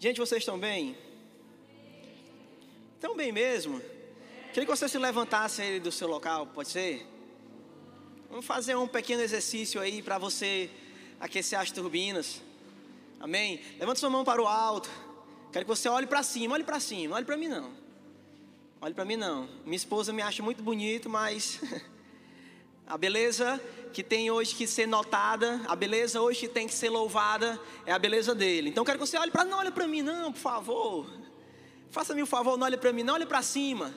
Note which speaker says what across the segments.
Speaker 1: Gente, vocês estão bem? Estão bem mesmo? Queria que você se levantasse aí do seu local, pode ser? Vamos fazer um pequeno exercício aí para você aquecer as turbinas. Amém? Levanta sua mão para o alto. Quero que você olhe para cima, olhe para cima, olhe para mim não. Olhe para mim não. Minha esposa me acha muito bonito, mas a beleza que tem hoje que ser notada, a beleza hoje que tem que ser louvada é a beleza dele. Então quero que você olhe para não olhe para mim não, por favor. Faça-me um favor, não olhe para mim, não olhe para cima.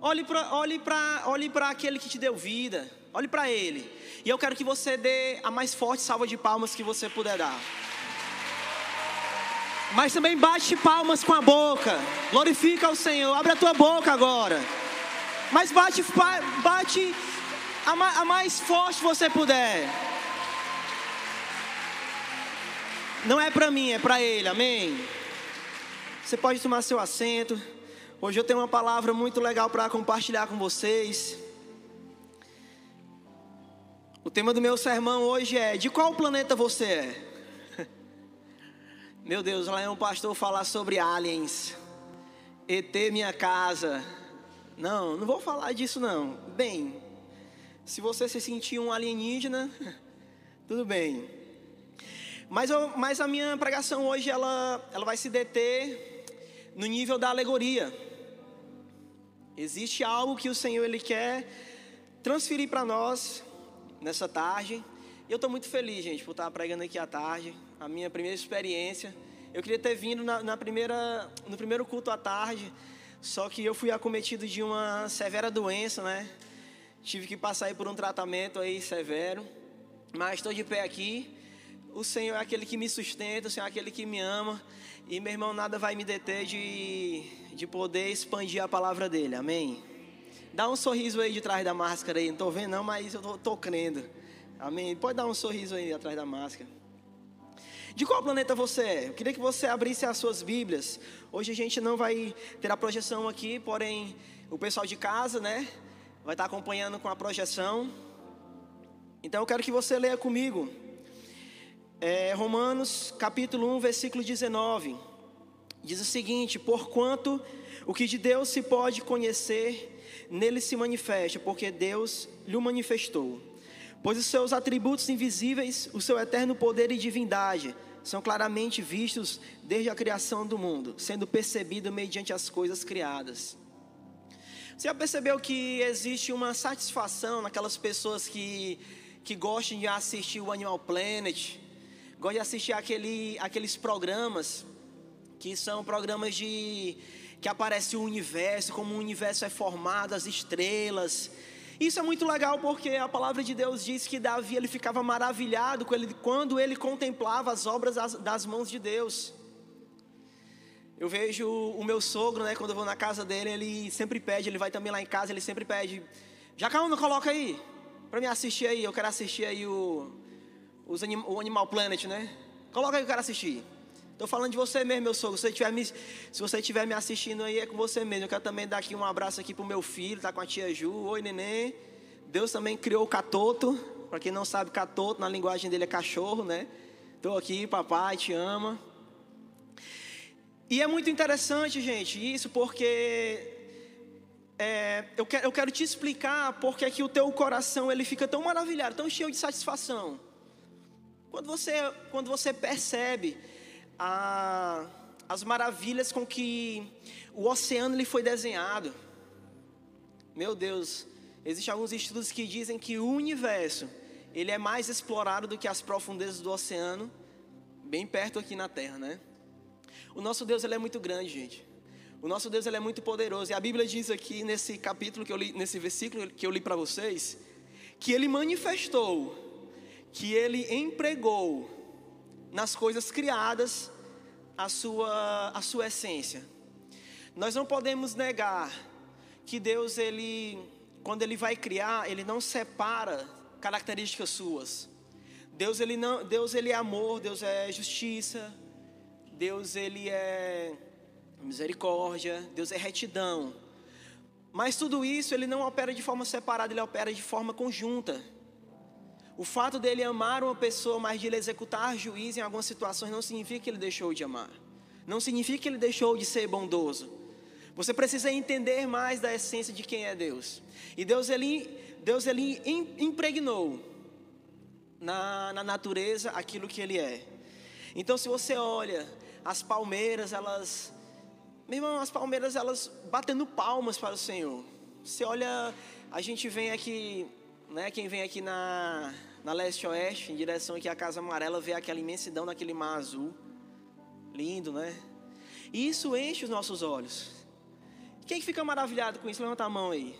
Speaker 1: Olhe para olhe para olhe para aquele que te deu vida. Olhe para ele. E eu quero que você dê a mais forte salva de palmas que você puder dar. Mas também bate palmas com a boca. Glorifica o Senhor. Abre a tua boca agora. Mas bate bate a mais forte você puder. Não é para mim, é para ele. Amém. Você pode tomar seu assento. Hoje eu tenho uma palavra muito legal para compartilhar com vocês. O tema do meu sermão hoje é: De qual planeta você é? Meu Deus, lá é um pastor falar sobre aliens. ET minha casa. Não, não vou falar disso não. Bem, se você se sentir um alienígena, tudo bem. Mas, eu, mas a minha pregação hoje ela, ela vai se deter no nível da alegoria. Existe algo que o Senhor ele quer transferir para nós nessa tarde. Eu estou muito feliz, gente, por estar pregando aqui à tarde. A minha primeira experiência. Eu queria ter vindo na, na primeira, no primeiro culto à tarde, só que eu fui acometido de uma severa doença, né? Tive que passar aí por um tratamento aí severo, mas estou de pé aqui. O Senhor é aquele que me sustenta, o Senhor é aquele que me ama. E meu irmão, nada vai me deter de, de poder expandir a palavra dele. Amém? Dá um sorriso aí de trás da máscara aí. Não estou vendo não, mas eu estou crendo. Amém? Pode dar um sorriso aí atrás da máscara. De qual planeta você é? Eu queria que você abrisse as suas Bíblias. Hoje a gente não vai ter a projeção aqui, porém o pessoal de casa, né, vai estar acompanhando com a projeção. Então eu quero que você leia comigo. É, Romanos capítulo 1, versículo 19. Diz o seguinte: Porquanto o que de Deus se pode conhecer, nele se manifesta, porque Deus lhe manifestou. Pois os seus atributos invisíveis, o seu eterno poder e divindade, são claramente vistos desde a criação do mundo, sendo percebido mediante as coisas criadas. Você já percebeu que existe uma satisfação naquelas pessoas que, que gostam de assistir o Animal Planet, gostam de assistir aquele, aqueles programas que são programas de que aparece o universo, como o universo é formado, as estrelas. Isso é muito legal porque a palavra de Deus diz que Davi ele ficava maravilhado quando ele contemplava as obras das mãos de Deus. Eu vejo o meu sogro, né, quando eu vou na casa dele, ele sempre pede, ele vai também lá em casa, ele sempre pede, Jacaúna, coloca aí, para me assistir aí, eu quero assistir aí o, os anim, o Animal Planet, né? Coloca aí que eu quero assistir. Estou falando de você mesmo, meu sogro. Se você, estiver me, se você estiver me assistindo aí, é com você mesmo. Eu quero também dar aqui um abraço aqui pro meu filho, tá com a tia Ju. Oi, neném. Deus também criou o catoto. Para quem não sabe, catoto na linguagem dele é cachorro, né? Estou aqui, papai, te ama. E é muito interessante, gente, isso porque é, eu, quero, eu quero te explicar porque é que o teu coração ele fica tão maravilhado, tão cheio de satisfação. Quando você, quando você percebe a, as maravilhas com que o oceano ele foi desenhado. Meu Deus, existem alguns estudos que dizem que o universo ele é mais explorado do que as profundezas do oceano, bem perto aqui na Terra, né? O nosso Deus ele é muito grande, gente. O nosso Deus ele é muito poderoso. E a Bíblia diz aqui nesse capítulo que eu li, nesse versículo que eu li para vocês, que ele manifestou, que ele empregou nas coisas criadas a sua a sua essência. Nós não podemos negar que Deus ele quando ele vai criar, ele não separa características suas. Deus ele não, Deus ele é amor, Deus é justiça, Deus ele é misericórdia, Deus é retidão. Mas tudo isso ele não opera de forma separada, ele opera de forma conjunta. O fato dele amar uma pessoa, mas de ele executar juízo em algumas situações não significa que ele deixou de amar. não significa que ele deixou de ser bondoso. Você precisa entender mais da essência de quem é Deus. E Deus ele, Deus ele impregnou na, na natureza aquilo que ele é. Então, se você olha as palmeiras, elas, meu irmão, as palmeiras elas batendo palmas para o Senhor. Você olha, a gente vem aqui, né? Quem vem aqui na na leste-oeste, em direção aqui à Casa Amarela, vê aquela imensidão daquele mar azul. Lindo, né? E isso enche os nossos olhos. Quem fica maravilhado com isso? Levanta a mão aí.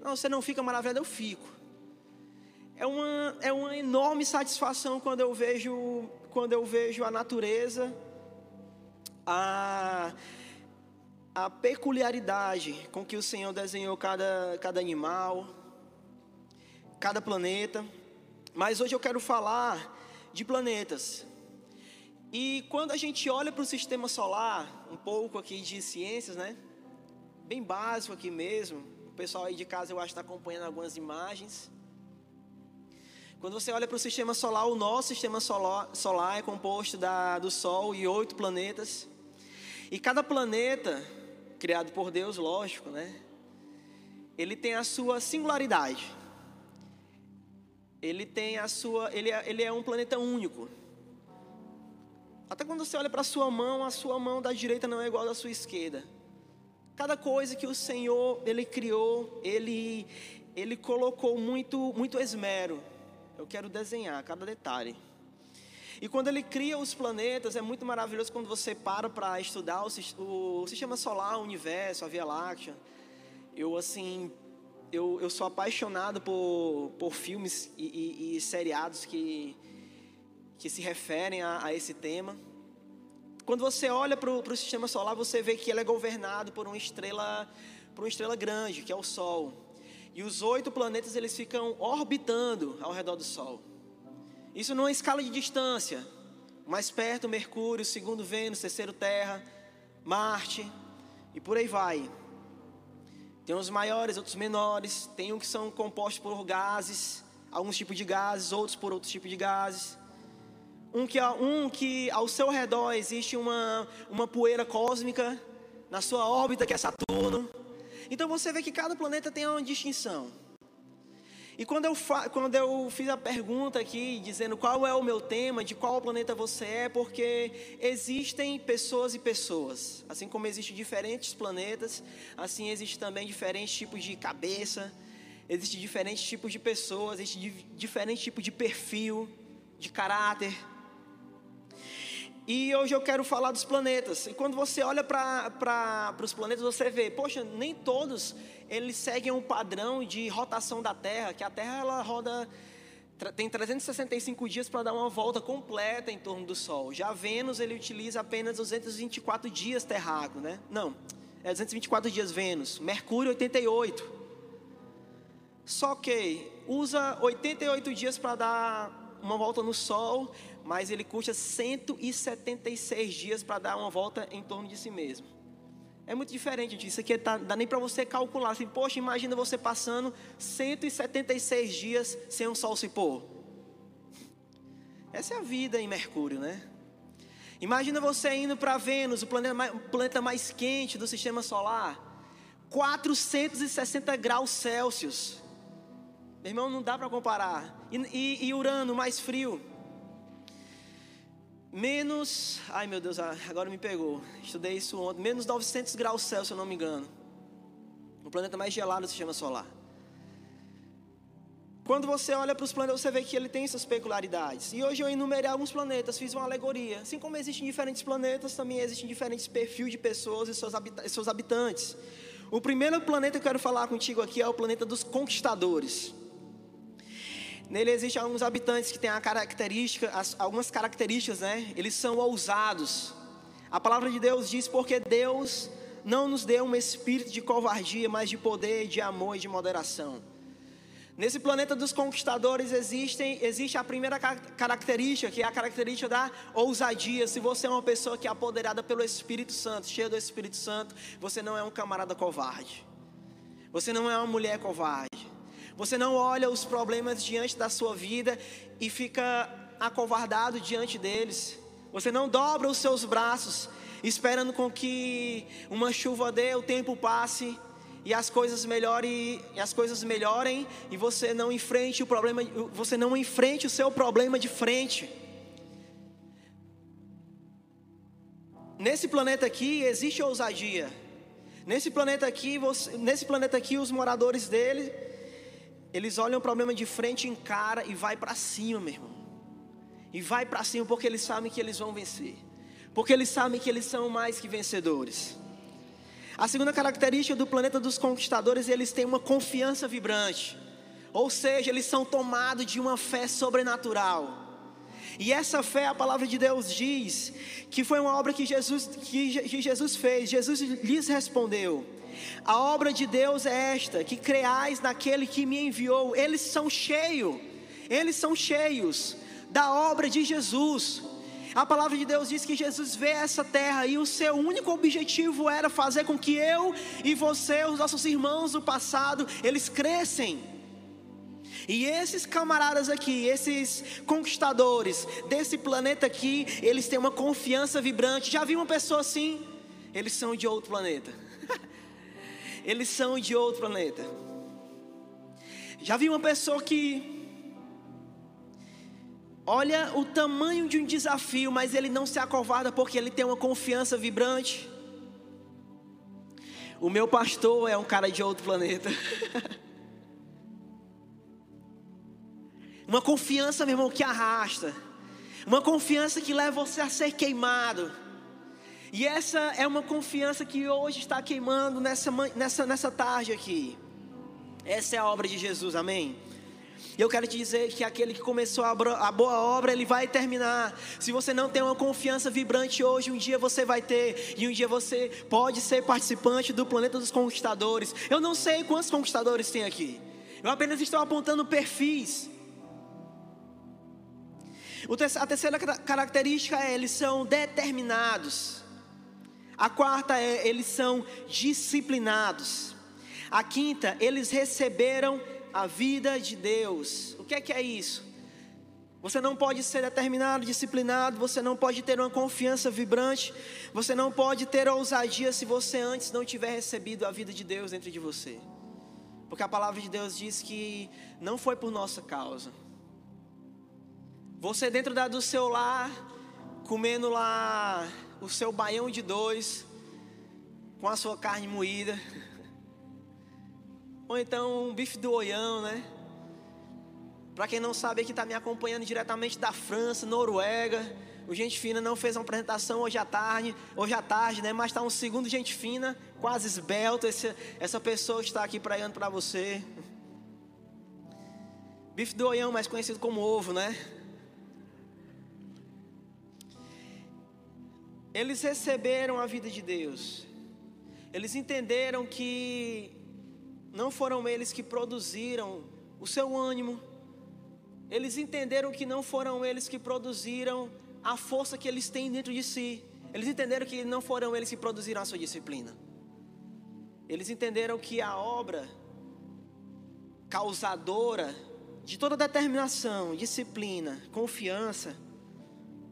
Speaker 1: Não, você não fica maravilhado, eu fico. É uma, é uma enorme satisfação quando eu vejo, quando eu vejo a natureza, a, a peculiaridade com que o Senhor desenhou cada, cada animal, cada planeta. Mas hoje eu quero falar de planetas. E quando a gente olha para o sistema solar, um pouco aqui de ciências, né? Bem básico aqui mesmo. O pessoal aí de casa eu acho está acompanhando algumas imagens. Quando você olha para o sistema solar, o nosso sistema solar, solar é composto da, do Sol e oito planetas. E cada planeta, criado por Deus, lógico, né? Ele tem a sua singularidade ele tem a sua, ele é, ele é um planeta único. Até quando você olha para a sua mão, a sua mão da direita não é igual à sua esquerda. Cada coisa que o Senhor ele criou, ele ele colocou muito muito esmero. Eu quero desenhar cada detalhe. E quando ele cria os planetas, é muito maravilhoso quando você para para estudar o, o sistema solar, o universo, a Via Láctea. Eu assim eu, eu sou apaixonado por, por filmes e, e, e seriados que, que se referem a, a esse tema. Quando você olha para o sistema solar, você vê que ele é governado por uma estrela, por uma estrela grande, que é o Sol. E os oito planetas eles ficam orbitando ao redor do Sol. Isso numa escala de distância. Mais perto, Mercúrio, segundo Vênus, terceiro Terra, Marte e por aí vai. Tem uns maiores, outros menores. Tem um que são compostos por gases, alguns tipos de gases, outros por outros tipos de gases. Um que, um que ao seu redor existe uma, uma poeira cósmica, na sua órbita, que é Saturno. Então você vê que cada planeta tem uma distinção. E quando eu, quando eu fiz a pergunta aqui, dizendo qual é o meu tema, de qual planeta você é, porque existem pessoas e pessoas. Assim como existem diferentes planetas, assim existem também diferentes tipos de cabeça, existem diferentes tipos de pessoas, existe diferentes tipos de perfil, de caráter. E hoje eu quero falar dos planetas. E quando você olha para os planetas, você vê, poxa, nem todos eles seguem um padrão de rotação da Terra, que a Terra ela roda tem 365 dias para dar uma volta completa em torno do Sol. Já Vênus ele utiliza apenas 224 dias terráqueo, né? Não, é 224 dias Vênus. Mercúrio 88. Só que usa 88 dias para dar uma volta no Sol, mas ele custa 176 dias para dar uma volta em torno de si mesmo. É muito diferente disso. Isso aqui tá, dá nem para você calcular. Assim, Poxa, imagina você passando 176 dias sem um sol se pôr. Essa é a vida em Mercúrio, né? Imagina você indo para Vênus, o planeta mais, o planeta mais quente do sistema solar. 460 graus Celsius. Meu irmão, não dá para comparar. E, e, e Urano, mais frio menos, ai meu Deus, ah, agora me pegou. Estudei isso ontem, menos 900 graus Celsius, se eu não me engano. O planeta mais gelado do sistema solar. Quando você olha para os planetas, você vê que ele tem suas peculiaridades. E hoje eu enumerei alguns planetas, fiz uma alegoria. Assim como existem diferentes planetas, também existem diferentes perfis de pessoas e seus, seus habitantes. O primeiro planeta que eu quero falar contigo aqui é o planeta dos conquistadores. Nele existem alguns habitantes que têm a característica, algumas características, né? Eles são ousados. A palavra de Deus diz porque Deus não nos deu um espírito de covardia, mas de poder, de amor e de moderação. Nesse planeta dos conquistadores existem, existe a primeira característica, que é a característica da ousadia. Se você é uma pessoa que é apoderada pelo Espírito Santo, cheia do Espírito Santo, você não é um camarada covarde. Você não é uma mulher covarde. Você não olha os problemas diante da sua vida e fica acovardado diante deles. Você não dobra os seus braços esperando com que uma chuva dê, o tempo passe e as coisas melhorem, e as coisas melhorem e você não enfrente o problema, você não enfrente o seu problema de frente. Nesse planeta aqui existe ousadia. Nesse planeta aqui, você, nesse planeta aqui os moradores dele, eles olham o problema de frente, encara e vai para cima, meu irmão. E vai para cima porque eles sabem que eles vão vencer. Porque eles sabem que eles são mais que vencedores. A segunda característica do planeta dos conquistadores, eles têm uma confiança vibrante. Ou seja, eles são tomados de uma fé sobrenatural. E essa fé, a palavra de Deus diz que foi uma obra que Jesus, que Jesus fez. Jesus lhes respondeu: A obra de Deus é esta, que creais naquele que me enviou. Eles são cheios, eles são cheios da obra de Jesus. A palavra de Deus diz que Jesus vê essa terra e o seu único objetivo era fazer com que eu e você, os nossos irmãos do passado, eles crescem. E esses camaradas aqui, esses conquistadores desse planeta aqui, eles têm uma confiança vibrante. Já viu uma pessoa assim? Eles são de outro planeta. Eles são de outro planeta. Já viu uma pessoa que olha o tamanho de um desafio, mas ele não se acovarda porque ele tem uma confiança vibrante? O meu pastor é um cara de outro planeta. Uma confiança, meu irmão, que arrasta. Uma confiança que leva você a ser queimado. E essa é uma confiança que hoje está queimando nessa, nessa, nessa tarde aqui. Essa é a obra de Jesus, amém? E eu quero te dizer que aquele que começou a, boa obra, ele vai terminar. Se você não tem uma confiança vibrante hoje, um dia você vai ter. E um dia você pode ser participante do planeta dos conquistadores. Eu não sei quantos conquistadores tem aqui. Eu apenas estou apontando perfis. A terceira característica é eles são determinados. A quarta é eles são disciplinados. A quinta, eles receberam a vida de Deus. O que é que é isso? Você não pode ser determinado, disciplinado, você não pode ter uma confiança vibrante, você não pode ter ousadia se você antes não tiver recebido a vida de Deus dentro de você. Porque a palavra de Deus diz que não foi por nossa causa, você dentro da, do seu lar, comendo lá o seu baião de dois, com a sua carne moída. Ou então um bife do oião, né? Para quem não sabe, aqui está me acompanhando diretamente da França, Noruega. O Gente Fina não fez uma apresentação hoje à tarde, hoje à tarde, né? Mas está um segundo Gente Fina, quase esbelto. Esse, essa pessoa está aqui pregando para você. Bife do oião, mais conhecido como ovo, né? Eles receberam a vida de Deus. Eles entenderam que não foram eles que produziram o seu ânimo. Eles entenderam que não foram eles que produziram a força que eles têm dentro de si. Eles entenderam que não foram eles que produziram a sua disciplina. Eles entenderam que a obra causadora de toda determinação, disciplina, confiança,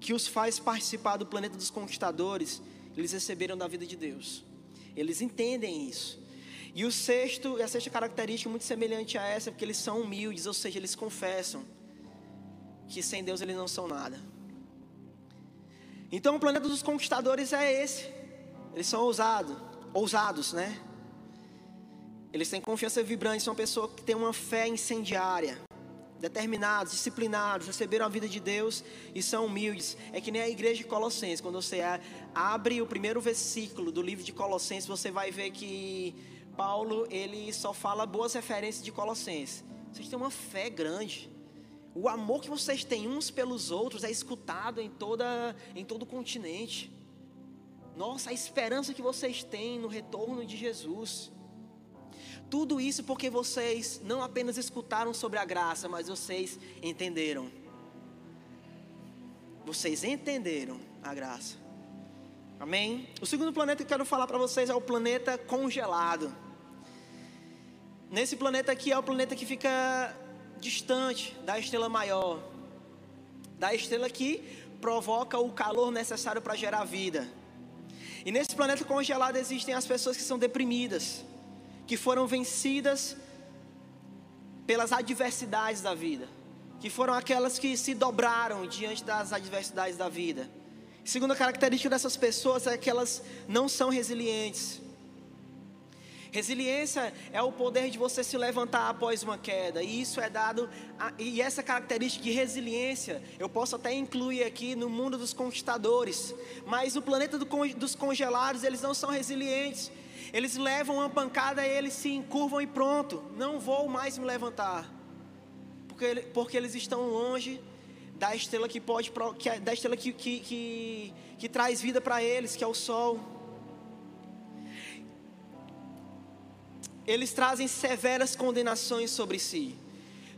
Speaker 1: que os faz participar do planeta dos conquistadores, eles receberam da vida de Deus. Eles entendem isso. E o sexto, a sexta característica muito semelhante a essa, porque eles são humildes, ou seja, eles confessam que sem Deus eles não são nada. Então o planeta dos conquistadores é esse. Eles são ousados, ousados, né? Eles têm confiança vibrante, são pessoas que têm uma fé incendiária determinados, disciplinados, receberam a vida de Deus e são humildes. É que nem a igreja de Colossenses, quando você abre o primeiro versículo do livro de Colossenses, você vai ver que Paulo, ele só fala boas referências de Colossenses. Vocês têm uma fé grande. O amor que vocês têm uns pelos outros é escutado em toda em todo o continente. Nossa, a esperança que vocês têm no retorno de Jesus. Tudo isso porque vocês não apenas escutaram sobre a graça, mas vocês entenderam. Vocês entenderam a graça. Amém? O segundo planeta que eu quero falar para vocês é o planeta congelado. Nesse planeta aqui é o planeta que fica distante da estrela maior, da estrela que provoca o calor necessário para gerar vida. E nesse planeta congelado existem as pessoas que são deprimidas, que foram vencidas pelas adversidades da vida, que foram aquelas que se dobraram diante das adversidades da vida. Segunda característica dessas pessoas é que elas não são resilientes. Resiliência é o poder de você se levantar após uma queda, e isso é dado, a, e essa característica de resiliência eu posso até incluir aqui no mundo dos conquistadores, mas no planeta do, dos congelados eles não são resilientes, eles levam uma pancada e eles se encurvam e pronto, não vou mais me levantar, porque, porque eles estão longe da estrela que pode, que, é, da estrela que, que, que, que traz vida para eles, que é o sol. eles trazem severas condenações sobre si.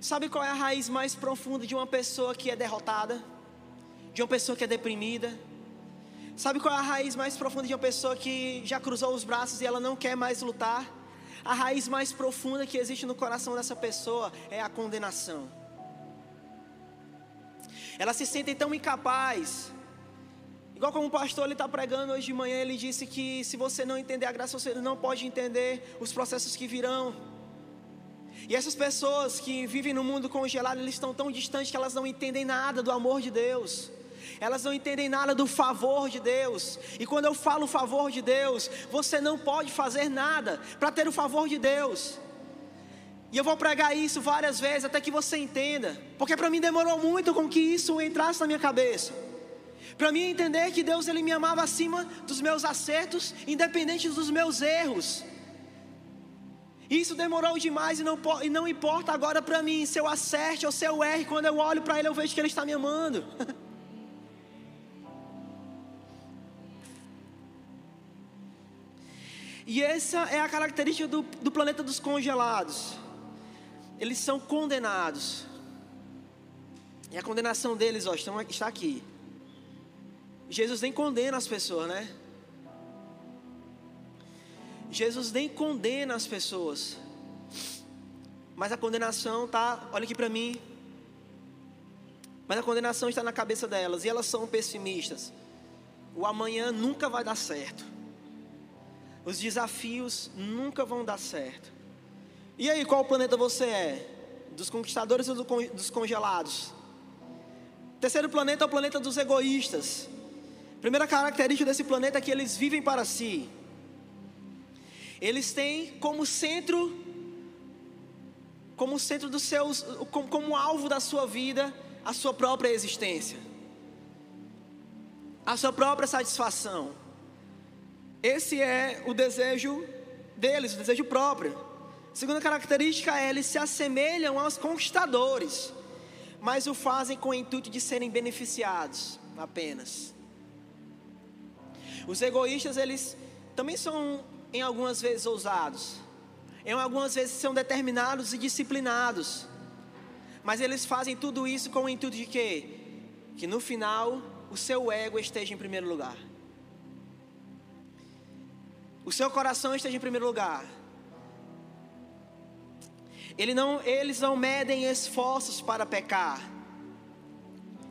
Speaker 1: Sabe qual é a raiz mais profunda de uma pessoa que é derrotada? De uma pessoa que é deprimida? Sabe qual é a raiz mais profunda de uma pessoa que já cruzou os braços e ela não quer mais lutar? A raiz mais profunda que existe no coração dessa pessoa é a condenação. Ela se sente tão incapaz Igual como o pastor ele está pregando hoje de manhã, ele disse que se você não entender a graça, você não pode entender os processos que virão. E essas pessoas que vivem no mundo congelado, eles estão tão distantes que elas não entendem nada do amor de Deus. Elas não entendem nada do favor de Deus. E quando eu falo favor de Deus, você não pode fazer nada para ter o favor de Deus. E eu vou pregar isso várias vezes até que você entenda, porque para mim demorou muito com que isso entrasse na minha cabeça. Para mim entender que Deus ele me amava acima dos meus acertos, independente dos meus erros. Isso demorou demais e não, e não importa agora para mim se eu acerte ou se eu erre. Quando eu olho para Ele, eu vejo que Ele está me amando. e essa é a característica do, do planeta dos congelados. Eles são condenados. E a condenação deles ó, está aqui. Jesus nem condena as pessoas, né? Jesus nem condena as pessoas. Mas a condenação tá, olha aqui para mim. Mas a condenação está na cabeça delas e elas são pessimistas. O amanhã nunca vai dar certo. Os desafios nunca vão dar certo. E aí, qual planeta você é? Dos conquistadores ou dos congelados? Terceiro planeta é o planeta dos egoístas. Primeira característica desse planeta é que eles vivem para si. Eles têm como centro, como centro dos seus, como, como alvo da sua vida, a sua própria existência, a sua própria satisfação. Esse é o desejo deles, o desejo próprio. Segunda característica é eles se assemelham aos conquistadores, mas o fazem com o intuito de serem beneficiados apenas. Os egoístas, eles também são, em algumas vezes, ousados. Em algumas vezes são determinados e disciplinados. Mas eles fazem tudo isso com o intuito de quê? Que no final o seu ego esteja em primeiro lugar. O seu coração esteja em primeiro lugar. Ele não, eles não medem esforços para pecar.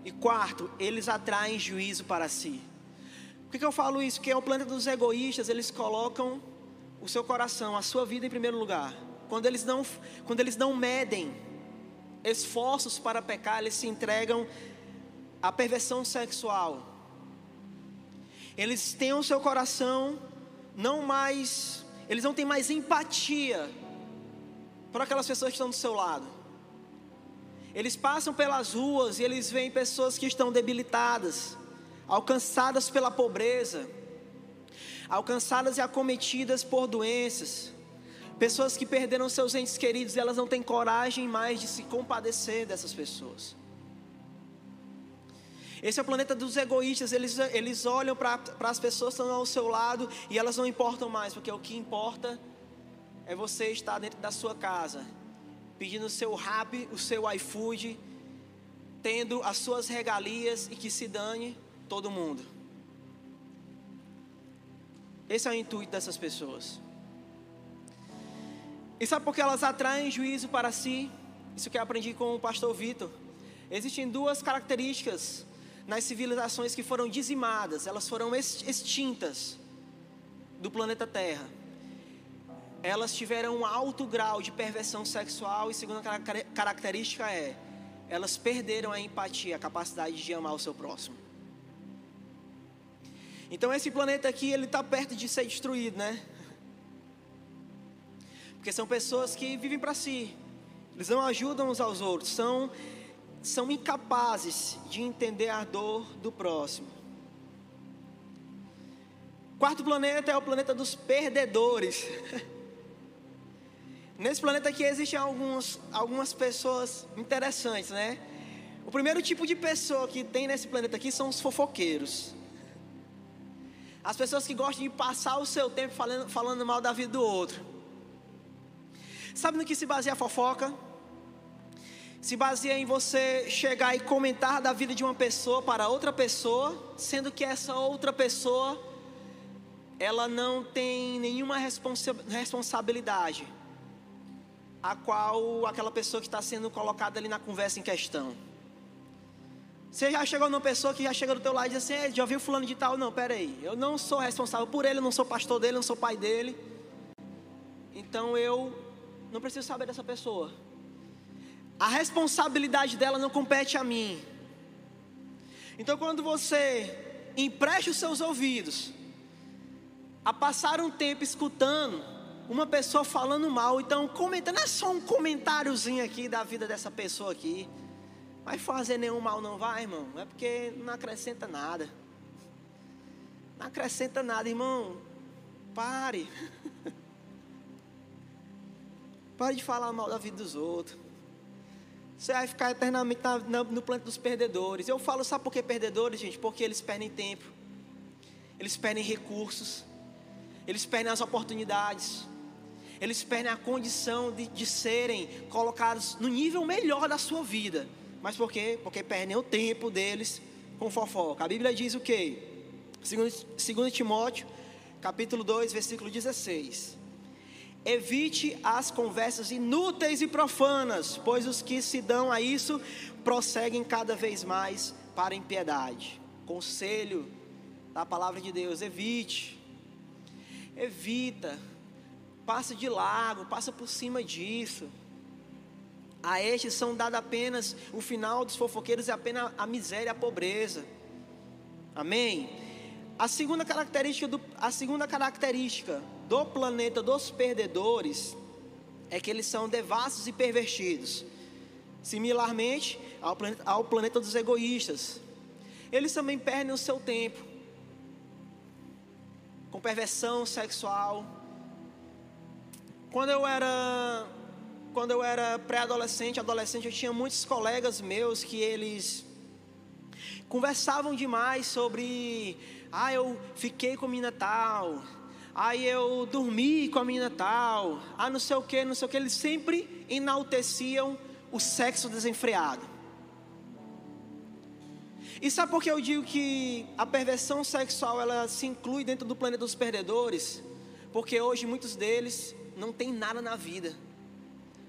Speaker 1: E quarto, eles atraem juízo para si. Por que, que eu falo isso? Porque é o planeta dos egoístas, eles colocam o seu coração, a sua vida em primeiro lugar. Quando eles não, quando eles não medem esforços para pecar, eles se entregam à perversão sexual. Eles têm o seu coração não mais, eles não têm mais empatia por aquelas pessoas que estão do seu lado. Eles passam pelas ruas e eles veem pessoas que estão debilitadas alcançadas pela pobreza, alcançadas e acometidas por doenças, pessoas que perderam seus entes queridos e elas não têm coragem mais de se compadecer dessas pessoas. Esse é o planeta dos egoístas, eles, eles olham para as pessoas que estão ao seu lado e elas não importam mais, porque o que importa é você estar dentro da sua casa, pedindo o seu rap, o seu iFood, tendo as suas regalias e que se dane todo mundo. Esse é o intuito dessas pessoas. E sabe por que elas atraem juízo para si? Isso que eu aprendi com o pastor Vitor. Existem duas características nas civilizações que foram dizimadas, elas foram extintas. do planeta Terra, elas tiveram um alto grau de perversão sexual e segunda característica é, elas perderam a empatia, a capacidade de amar o seu próximo. Então esse planeta aqui, ele está perto de ser destruído, né? Porque são pessoas que vivem para si. Eles não ajudam uns aos outros, são são incapazes de entender a dor do próximo. Quarto planeta é o planeta dos perdedores. Nesse planeta aqui existem alguns, algumas pessoas interessantes, né? O primeiro tipo de pessoa que tem nesse planeta aqui são os fofoqueiros. As pessoas que gostam de passar o seu tempo falando, falando mal da vida do outro. Sabe no que se baseia a fofoca? Se baseia em você chegar e comentar da vida de uma pessoa para outra pessoa, sendo que essa outra pessoa ela não tem nenhuma responsa responsabilidade a qual aquela pessoa que está sendo colocada ali na conversa em questão. Você já chegou numa pessoa que já chega do teu lado e diz assim, já viu fulano de tal? Não, peraí, eu não sou responsável por ele, eu não sou pastor dele, eu não sou pai dele. Então eu não preciso saber dessa pessoa. A responsabilidade dela não compete a mim. Então quando você empresta os seus ouvidos a passar um tempo escutando uma pessoa falando mal, então comentando, não é só um comentáriozinho aqui da vida dessa pessoa aqui. Vai fazer nenhum mal não vai, irmão? É porque não acrescenta nada. Não acrescenta nada, irmão. Pare. Pare de falar mal da vida dos outros. Você vai ficar eternamente no plano dos perdedores. Eu falo, sabe por que perdedores, gente? Porque eles perdem tempo. Eles perdem recursos. Eles perdem as oportunidades eles perdem a condição de, de serem colocados no nível melhor da sua vida. Mas por quê? Porque perdem o tempo deles com fofoca. A Bíblia diz o quê? Segundo, segundo Timóteo, capítulo 2, versículo 16. Evite as conversas inúteis e profanas, pois os que se dão a isso prosseguem cada vez mais para a impiedade. Conselho da palavra de Deus, evite. Evita passa de largo, passa por cima disso. A estes são dados apenas o final dos fofoqueiros é apenas a miséria e a pobreza. Amém. A segunda característica do, a segunda característica do planeta dos perdedores é que eles são devassos e pervertidos. Similarmente ao planeta, ao planeta dos egoístas. Eles também perdem o seu tempo com perversão sexual, quando eu era quando eu era pré-adolescente, adolescente, eu tinha muitos colegas meus que eles conversavam demais sobre, ah, eu fiquei com a menina tal, ah, eu dormi com a menina tal, ah, não sei o que, não sei o que, eles sempre enalteciam o sexo desenfreado. E sabe por que eu digo que a perversão sexual ela se inclui dentro do planeta dos perdedores? Porque hoje muitos deles não tem nada na vida,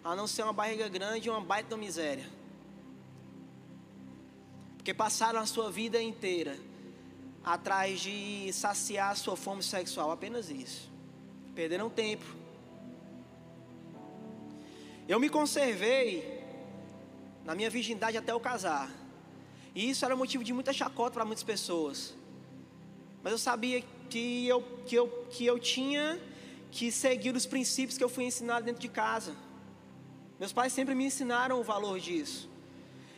Speaker 1: a não ser uma barriga grande e uma baita miséria. Porque passaram a sua vida inteira atrás de saciar sua fome sexual, apenas isso. Perderam tempo. Eu me conservei na minha virgindade até eu casar. E isso era motivo de muita chacota para muitas pessoas. Mas eu sabia que eu, que eu, que eu tinha que seguir os princípios que eu fui ensinado dentro de casa. Meus pais sempre me ensinaram o valor disso.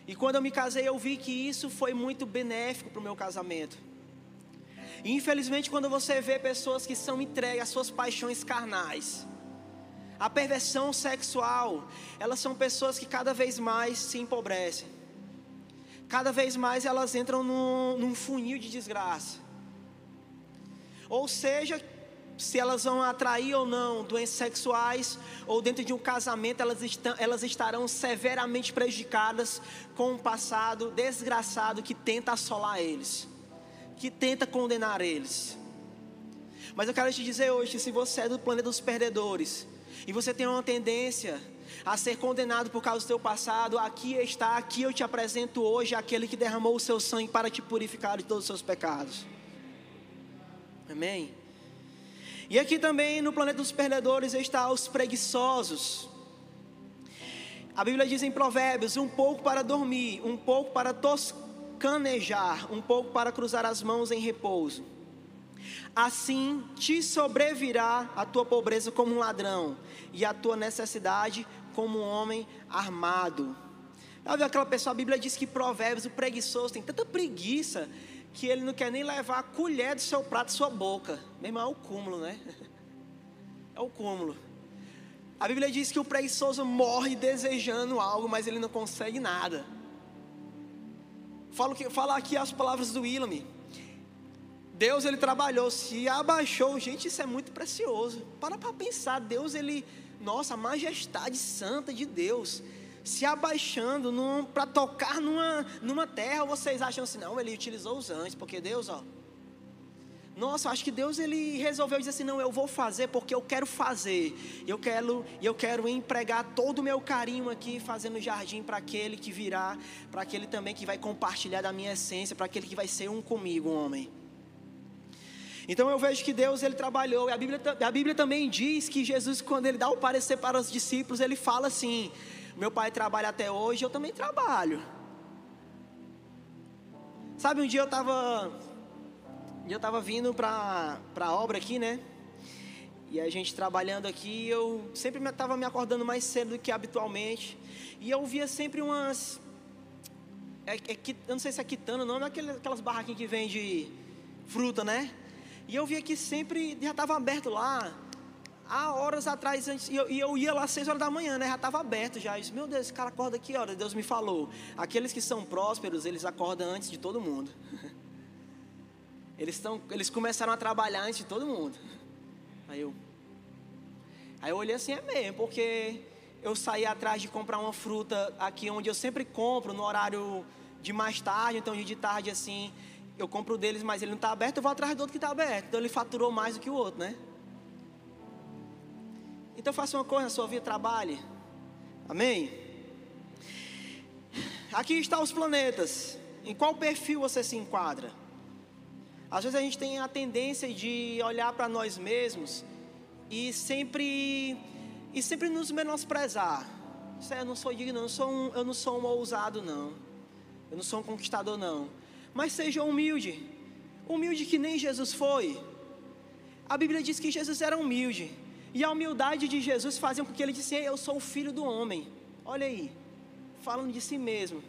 Speaker 1: E quando eu me casei, eu vi que isso foi muito benéfico para o meu casamento. E infelizmente, quando você vê pessoas que são entregues às suas paixões carnais, a perversão sexual, elas são pessoas que cada vez mais se empobrecem. Cada vez mais elas entram num, num funil de desgraça. Ou seja, se elas vão atrair ou não doenças sexuais, ou dentro de um casamento elas, elas estarão severamente prejudicadas com um passado desgraçado que tenta assolar eles, que tenta condenar eles. Mas eu quero te dizer hoje: se você é do planeta dos perdedores, e você tem uma tendência a ser condenado por causa do seu passado, aqui está, aqui eu te apresento hoje aquele que derramou o seu sangue para te purificar de todos os seus pecados. Amém? E aqui também no planeta dos perdedores está os preguiçosos. A Bíblia diz em Provérbios: um pouco para dormir, um pouco para toscanejar, um pouco para cruzar as mãos em repouso. Assim te sobrevirá a tua pobreza como um ladrão, e a tua necessidade como um homem armado. Sabe aquela pessoa, a Bíblia diz que Provérbios, o preguiçoso, tem tanta preguiça que ele não quer nem levar a colher do seu prato à sua boca. Meu irmão, é o cúmulo, né? É o cúmulo. A Bíblia diz que o preguiçoso morre desejando algo, mas ele não consegue nada. Fala, fala aqui as palavras do Willam. Deus ele trabalhou, se abaixou, gente, isso é muito precioso. Para para pensar, Deus ele, nossa, a majestade santa de Deus se abaixando para tocar numa, numa terra, vocês acham assim, não, ele utilizou os anjos, porque Deus, ó. Nossa, acho que Deus ele resolveu dizer assim, não, eu vou fazer porque eu quero fazer. Eu quero, eu quero empregar todo o meu carinho aqui fazendo jardim para aquele que virá, para aquele também que vai compartilhar da minha essência, para aquele que vai ser um comigo, um homem. Então eu vejo que Deus ele trabalhou. E a Bíblia, a Bíblia também diz que Jesus, quando ele dá o parecer para os discípulos, ele fala assim: meu pai trabalha até hoje, eu também trabalho. Sabe, um dia eu estava eu estava vindo para a obra aqui, né? E a gente trabalhando aqui, eu sempre estava me acordando mais cedo do que habitualmente. E eu via sempre umas. É, é, eu não sei se é quitando, não, é aquelas barraquinhas que vende fruta, né? E eu via que sempre já estava aberto lá há horas atrás, antes, e eu, e eu ia lá às seis horas da manhã, né? Já estava aberto já. Eu disse, meu Deus, esse cara acorda aqui, hora. Deus me falou. Aqueles que são prósperos, eles acordam antes de todo mundo. Eles, tão, eles começaram a trabalhar antes de todo mundo. Aí eu. Aí eu olhei assim, é mesmo, porque eu saí atrás de comprar uma fruta aqui onde eu sempre compro, no horário de mais tarde, então de tarde assim, eu compro deles, mas ele não está aberto, eu vou atrás do outro que está aberto. Então ele faturou mais do que o outro, né? Então faça uma coisa na sua vida, trabalhe. Amém? Aqui estão os planetas. Em qual perfil você se enquadra? Às vezes a gente tem a tendência de olhar para nós mesmos e sempre e sempre nos menosprezar. Isso eu não sou digno, eu não sou um, eu não sou um ousado não. Eu não sou um conquistador não. Mas seja humilde. Humilde que nem Jesus foi. A Bíblia diz que Jesus era humilde. E a humildade de Jesus fazia com que ele dissesse: Eu sou o filho do homem. Olha aí, falando de si mesmo.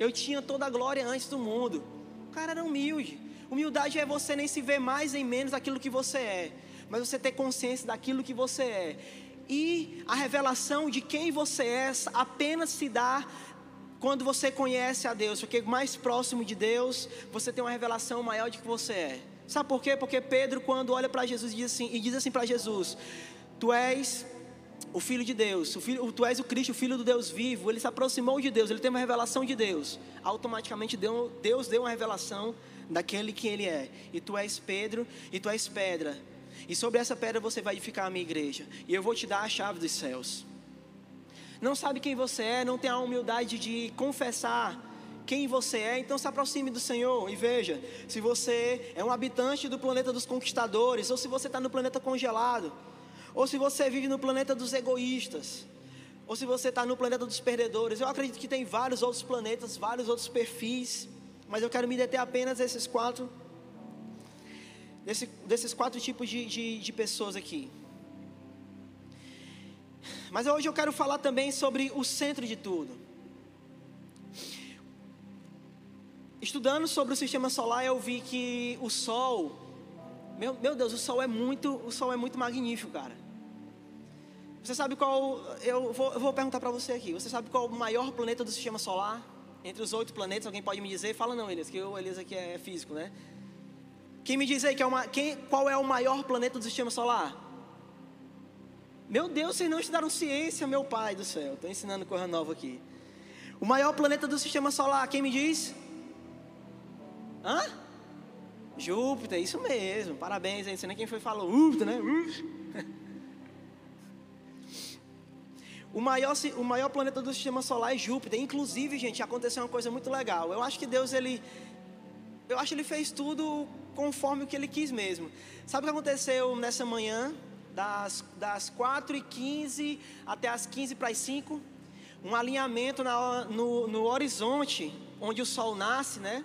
Speaker 1: Eu tinha toda a glória antes do mundo. Cara era humilde. Humildade é você nem se ver mais nem menos daquilo que você é, mas você ter consciência daquilo que você é. E a revelação de quem você é apenas se dá quando você conhece a Deus, porque mais próximo de Deus, você tem uma revelação maior de que você é. Sabe por quê? Porque Pedro, quando olha para Jesus diz assim, e diz assim para Jesus: Tu és o Filho de Deus, o filho, tu és o Cristo, o Filho do Deus vivo. Ele se aproximou de Deus, ele tem uma revelação de Deus. Automaticamente Deus deu uma revelação daquele que ele é. E tu és Pedro, e tu és pedra. E sobre essa pedra você vai edificar a minha igreja. E eu vou te dar a chave dos céus. Não sabe quem você é, não tem a humildade de confessar quem você é, então se aproxime do Senhor e veja se você é um habitante do planeta dos conquistadores, ou se você está no planeta congelado, ou se você vive no planeta dos egoístas, ou se você está no planeta dos perdedores. Eu acredito que tem vários outros planetas, vários outros perfis, mas eu quero me deter apenas esses quatro, desse, desses quatro tipos de, de, de pessoas aqui. Mas hoje eu quero falar também sobre o centro de tudo. Estudando sobre o sistema solar, eu vi que o Sol, meu, meu Deus, o Sol é muito, o Sol é muito magnífico, cara. Você sabe qual? Eu vou, eu vou perguntar para você aqui. Você sabe qual o maior planeta do sistema solar? Entre os oito planetas, alguém pode me dizer? Fala não, Elias, que o Elias aqui é físico, né? Quem me diz aí que é uma, quem, qual é o maior planeta do sistema solar? Meu Deus, vocês não estudaram ciência, meu pai do céu. Estou ensinando coisa nova aqui. O maior planeta do sistema solar, quem me diz? Hã? Júpiter, isso mesmo. Parabéns, hein? Você nem quem foi falou. Júpiter, né? O maior, o maior planeta do sistema solar é Júpiter. Inclusive, gente, aconteceu uma coisa muito legal. Eu acho que Deus, ele. eu acho que ele fez tudo conforme o que ele quis mesmo. Sabe o que aconteceu nessa manhã? Das, das 4h15 até as 15 para as 5 um alinhamento na, no, no horizonte onde o Sol nasce, né?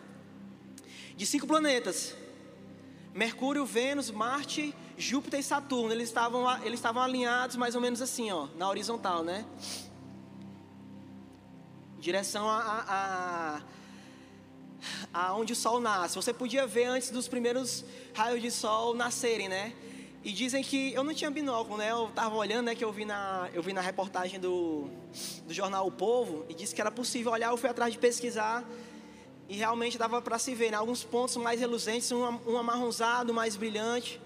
Speaker 1: De cinco planetas: Mercúrio, Vênus, Marte, Júpiter e Saturno. Eles estavam, eles estavam alinhados mais ou menos assim, ó, na horizontal, né? Direção a, a, a, a onde o Sol nasce. Você podia ver antes dos primeiros raios de Sol nascerem, né? E dizem que eu não tinha binóculo, né? Eu estava olhando, né? Que eu vi na, eu vi na reportagem do, do jornal O Povo e disse que era possível olhar. Eu fui atrás de pesquisar e realmente dava para se ver, né? Alguns pontos mais reluzentes, um, um amarronzado, mais brilhante,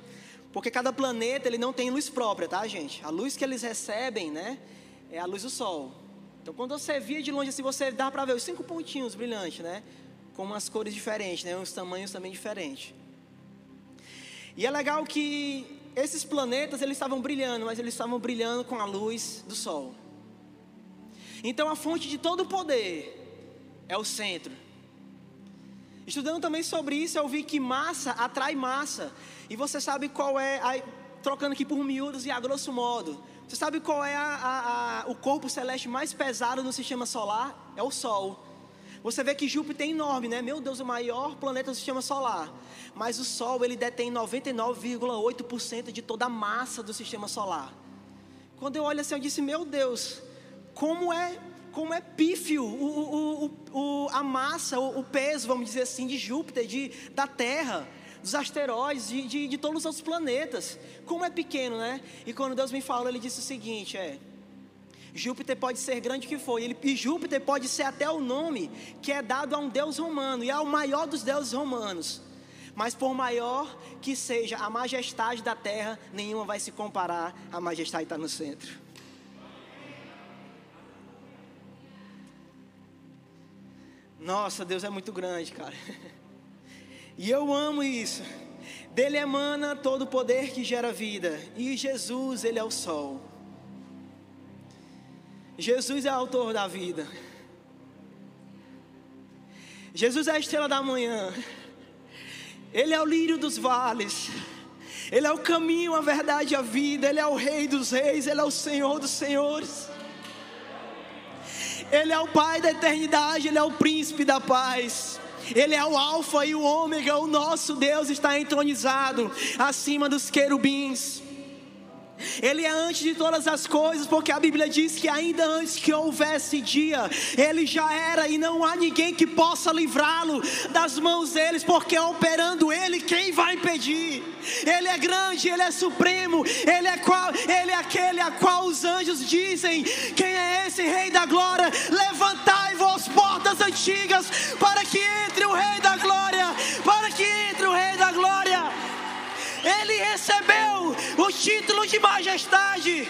Speaker 1: porque cada planeta ele não tem luz própria, tá, gente? A luz que eles recebem, né? É a luz do Sol. Então, quando você via de longe, assim, você dá para ver os cinco pontinhos brilhantes, né? Com umas cores diferentes, né? Uns tamanhos também diferentes. E é legal que esses planetas eles estavam brilhando, mas eles estavam brilhando com a luz do sol. Então a fonte de todo o poder é o centro. Estudando também sobre isso, eu vi que massa atrai massa. E você sabe qual é, aí, trocando aqui por miúdos e a grosso modo, você sabe qual é a, a, a, o corpo celeste mais pesado no sistema solar? É o Sol. Você vê que Júpiter é enorme, né? Meu Deus, o maior planeta do sistema solar. Mas o Sol, ele detém 99,8% de toda a massa do sistema solar. Quando eu olho assim, eu disse, meu Deus, como é, como é pífio o, o, o, a massa, o, peso, vamos dizer assim, de Júpiter, de, da Terra dos asteroides, de, de, de, todos os outros planetas. Como é pequeno, né? E quando Deus me falou, Ele disse o seguinte: é. Júpiter pode ser grande que for, ele, e Júpiter pode ser até o nome que é dado a um deus romano, e é o maior dos deuses romanos. Mas por maior que seja a majestade da terra, nenhuma vai se comparar à majestade que está no centro. Nossa, Deus é muito grande, cara. E eu amo isso. Dele emana todo o poder que gera vida. E Jesus, Ele é o sol. Jesus é o autor da vida. Jesus é a estrela da manhã. Ele é o lírio dos vales. Ele é o caminho, a verdade e a vida. Ele é o Rei dos Reis. Ele é o Senhor dos Senhores. Ele é o Pai da eternidade. Ele é o Príncipe da paz. Ele é o Alfa e o Ômega. O nosso Deus está entronizado acima dos querubins. Ele é antes de todas as coisas, porque a Bíblia diz que ainda antes que houvesse dia, ele já era e não há ninguém que possa livrá-lo das mãos deles, porque operando ele, quem vai impedir? Ele é grande, ele é supremo, ele é qual, ele é aquele a qual os anjos dizem: Quem é esse rei da glória? Levantai-vos portas antigas para que entre o rei da glória, para que entre o rei da glória. Ele recebeu o título de majestade.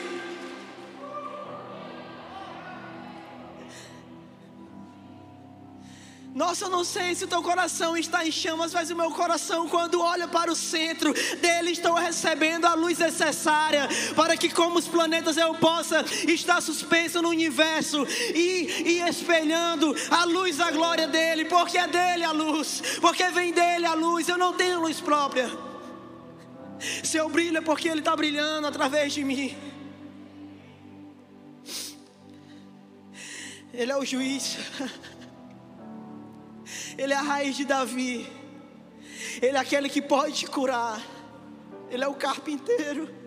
Speaker 1: Nossa, eu não sei se o teu coração está em chamas, mas o meu coração, quando olha para o centro dele, estou recebendo a luz necessária para que, como os planetas, eu possa estar suspenso no universo e, e espelhando a luz da glória dele, porque é dele a luz, porque vem dele a luz. Eu não tenho luz própria. Se eu brilho é porque Ele está brilhando através de mim. Ele é o juiz. Ele é a raiz de Davi. Ele é aquele que pode te curar. Ele é o carpinteiro.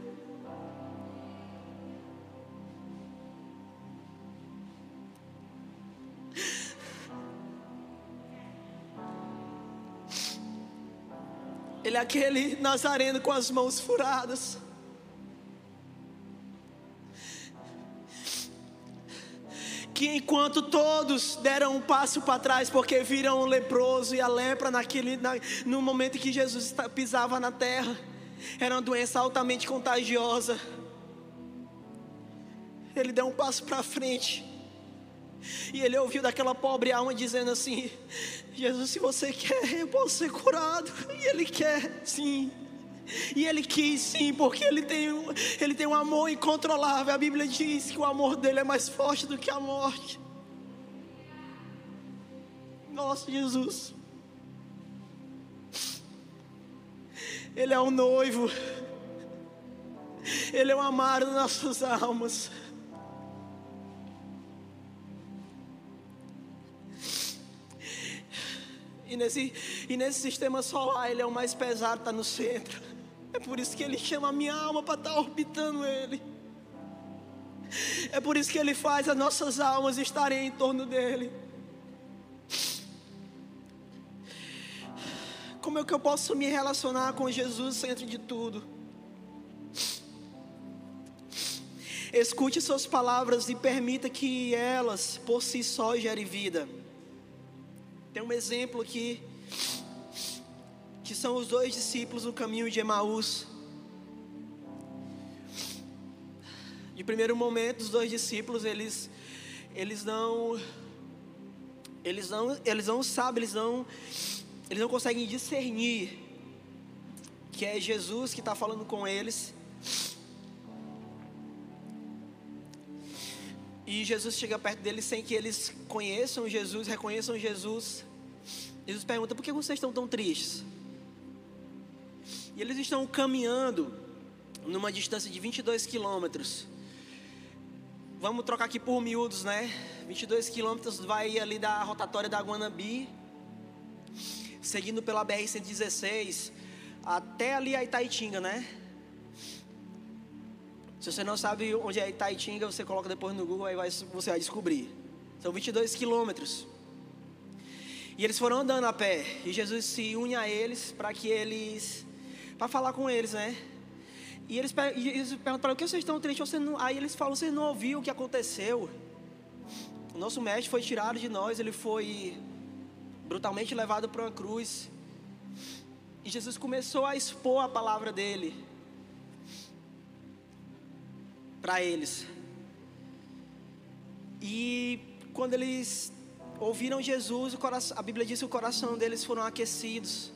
Speaker 1: Ele é aquele nazareno com as mãos furadas. que enquanto todos deram um passo para trás porque viram o leproso e a lepra naquele, na, no momento que Jesus pisava na terra, era uma doença altamente contagiosa. Ele deu um passo para frente e ele ouviu daquela pobre alma dizendo assim: Jesus, se você quer, eu posso ser curado. E ele quer, sim. E ele quis sim, porque ele tem, ele tem um amor incontrolável. A Bíblia diz que o amor dele é mais forte do que a morte. Nossa, Jesus. Ele é o noivo. Ele é o amado das nossas almas. E nesse, e nesse sistema solar, ele é o mais pesado, está no centro. É por isso que ele chama a minha alma para estar tá orbitando ele. É por isso que ele faz as nossas almas estarem em torno dele. Como é que eu posso me relacionar com Jesus centro de tudo? Escute suas palavras e permita que elas por si só gerem vida. Tem um exemplo aqui que são os dois discípulos no caminho de Emaús. De primeiro momento, os dois discípulos, eles eles não eles não eles não sabem, eles não eles não conseguem discernir que é Jesus que está falando com eles. E Jesus chega perto deles sem que eles conheçam Jesus, reconheçam Jesus. Jesus pergunta: por que vocês estão tão tristes? E eles estão caminhando numa distância de 22 quilômetros. Vamos trocar aqui por miúdos, né? 22 quilômetros vai ali da rotatória da Guanabi, seguindo pela BR-116 até ali a Itaitinga, né? Se você não sabe onde é Itaitinga, você coloca depois no Google, aí vai, você vai descobrir. São 22 quilômetros. E eles foram andando a pé. E Jesus se une a eles para que eles. para falar com eles, né? E eles, e eles perguntam para o que vocês estão tristes? Você não, aí eles falam: vocês não ouviram o que aconteceu? O nosso mestre foi tirado de nós, ele foi brutalmente levado para uma cruz. E Jesus começou a expor a palavra dele para eles. E quando eles ouviram Jesus, coração, a Bíblia diz que o coração deles foram aquecidos.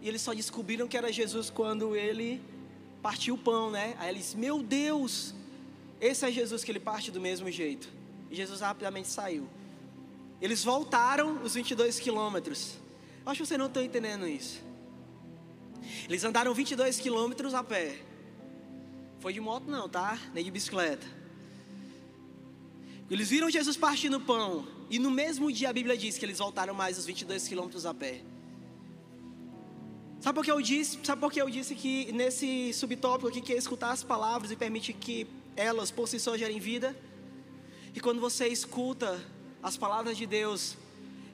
Speaker 1: E eles só descobriram que era Jesus quando ele partiu o pão, né? Aí eles, meu Deus, esse é Jesus que ele parte do mesmo jeito. E Jesus rapidamente saiu. Eles voltaram os 22 quilômetros. Acho que você não está entendendo isso. Eles andaram 22 quilômetros a pé. Foi de moto não, tá? Nem de bicicleta. Eles viram Jesus partindo pão. E no mesmo dia a Bíblia diz que eles voltaram mais os 22 quilômetros a pé. Sabe por que eu disse? Sabe por que eu disse que nesse subtópico aqui que é escutar as palavras e permite que elas por si só gerem vida? E quando você escuta as palavras de Deus,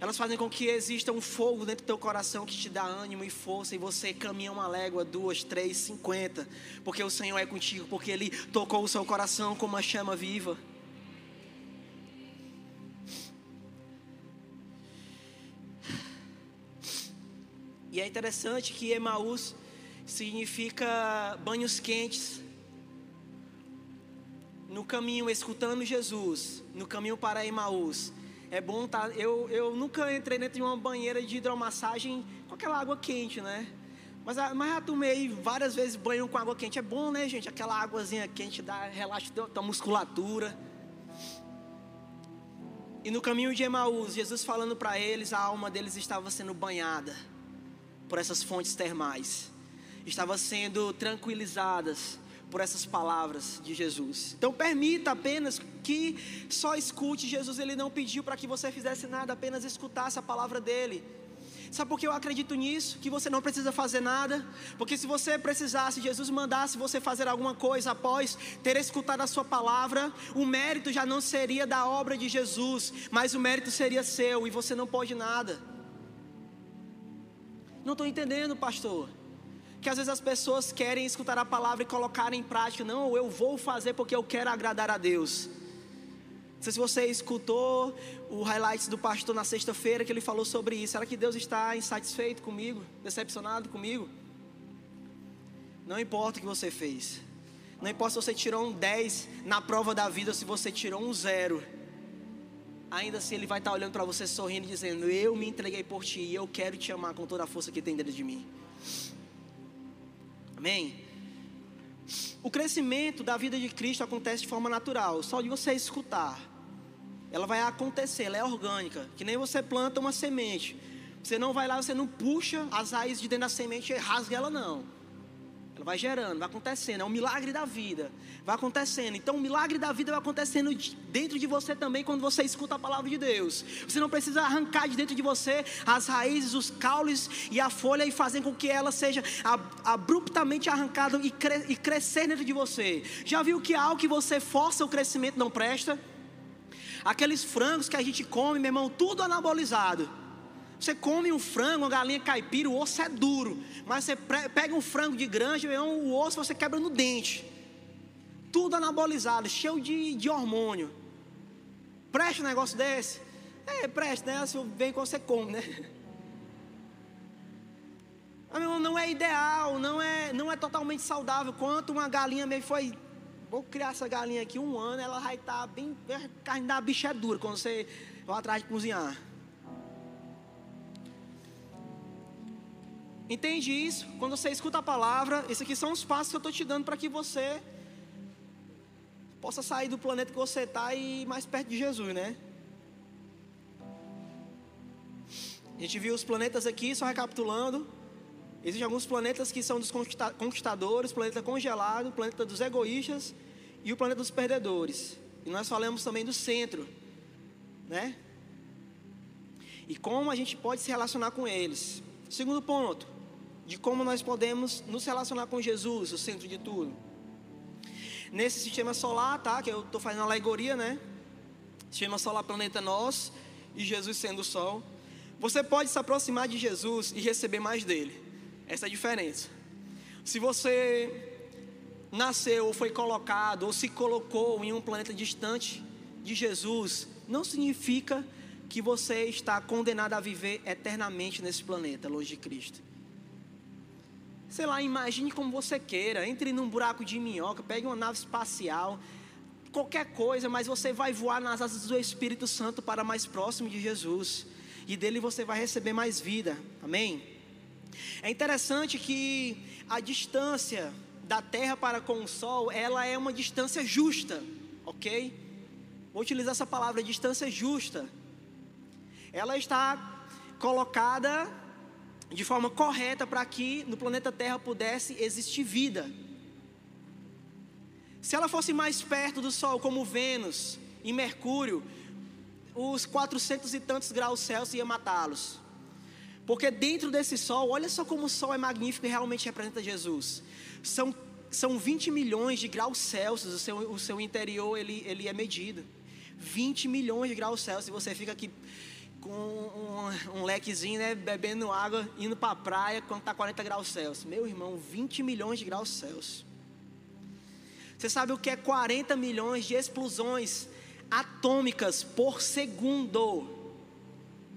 Speaker 1: elas fazem com que exista um fogo dentro do teu coração que te dá ânimo e força, e você caminha uma légua, duas, três, cinquenta, porque o Senhor é contigo, porque Ele tocou o seu coração com uma chama viva. E é interessante que Emaús significa banhos quentes. No caminho escutando Jesus, no caminho para Emaús, é bom tá. Eu, eu nunca entrei dentro de uma banheira de hidromassagem com aquela água quente, né? Mas, mas já tomei várias vezes banho com água quente. É bom, né, gente? Aquela águazinha quente dá relaxa da musculatura. E no caminho de Emaús, Jesus falando para eles, a alma deles estava sendo banhada por essas fontes termais. Estava sendo tranquilizadas por essas palavras de Jesus. Então permita apenas que só escute. Jesus ele não pediu para que você fizesse nada, apenas escutasse a palavra dele. Sabe por que eu acredito nisso? Que você não precisa fazer nada. Porque se você precisasse, Jesus mandasse você fazer alguma coisa após ter escutado a sua palavra, o mérito já não seria da obra de Jesus, mas o mérito seria seu e você não pode nada. Não estou entendendo, pastor que às vezes as pessoas querem escutar a palavra e colocar em prática. Não, eu vou fazer porque eu quero agradar a Deus. Não sei se você escutou o highlights do pastor na sexta-feira que ele falou sobre isso. Será que Deus está insatisfeito comigo? Decepcionado comigo? Não importa o que você fez. Não importa se você tirou um 10 na prova da vida ou se você tirou um zero. Ainda assim ele vai estar olhando para você sorrindo dizendo: Eu me entreguei por ti e eu quero te amar com toda a força que tem dentro de mim. Amém? O crescimento da vida de Cristo acontece de forma natural, só de você escutar. Ela vai acontecer, ela é orgânica, que nem você planta uma semente. Você não vai lá, você não puxa as raízes de dentro da semente e rasga ela, não. Vai gerando, vai acontecendo. É um milagre da vida. Vai acontecendo. Então, o milagre da vida vai acontecendo dentro de você também quando você escuta a palavra de Deus. Você não precisa arrancar de dentro de você as raízes, os caules e a folha e fazer com que ela seja abruptamente arrancada e, cre e crescer dentro de você. Já viu que algo que você força o crescimento não presta? Aqueles frangos que a gente come, meu irmão, tudo anabolizado. Você come um frango, uma galinha caipira, o osso é duro. Mas você pega um frango de granja, o osso você quebra no dente. Tudo anabolizado, cheio de, de hormônio. Presta um negócio desse? É, presta, né? Se vem quando você come, né? Mas, não é ideal, não é, não é totalmente saudável. Quanto uma galinha mesmo foi. Vou criar essa galinha aqui um ano, ela vai estar tá bem. A carne da bicha é dura quando você vai atrás de cozinhar. Entende isso? Quando você escuta a palavra, esses aqui são os passos que eu estou te dando para que você possa sair do planeta que você está e ir mais perto de Jesus, né? A gente viu os planetas aqui, só recapitulando. Existem alguns planetas que são dos conquistadores, planeta congelado, planeta dos egoístas e o planeta dos perdedores. E nós falamos também do centro, né? E como a gente pode se relacionar com eles. Segundo ponto, de como nós podemos nos relacionar com Jesus, o centro de tudo. Nesse sistema solar, tá? Que eu estou fazendo alegoria, né? Sistema solar, planeta nós e Jesus sendo o Sol. Você pode se aproximar de Jesus e receber mais dele. Essa é a diferença. Se você nasceu ou foi colocado ou se colocou em um planeta distante de Jesus, não significa que você está condenado a viver eternamente nesse planeta, longe de Cristo sei lá, imagine como você queira, entre num buraco de minhoca, pegue uma nave espacial, qualquer coisa, mas você vai voar nas asas do Espírito Santo para mais próximo de Jesus, e dele você vai receber mais vida, amém? É interessante que a distância da Terra para com o Sol, ela é uma distância justa, ok? Vou utilizar essa palavra, distância justa. Ela está colocada de forma correta para que no planeta Terra pudesse existir vida. Se ela fosse mais perto do Sol, como Vênus e Mercúrio, os 400 e tantos graus Celsius ia matá-los. Porque dentro desse Sol, olha só como o Sol é magnífico e realmente representa Jesus. São, são 20 milhões de graus Celsius, o seu, o seu interior ele, ele é medido. 20 milhões de graus Celsius, e você fica aqui com um, um lequezinho, né, bebendo água, indo para a praia quando está 40 graus Celsius. Meu irmão, 20 milhões de graus Celsius. Você sabe o que é 40 milhões de explosões atômicas por segundo?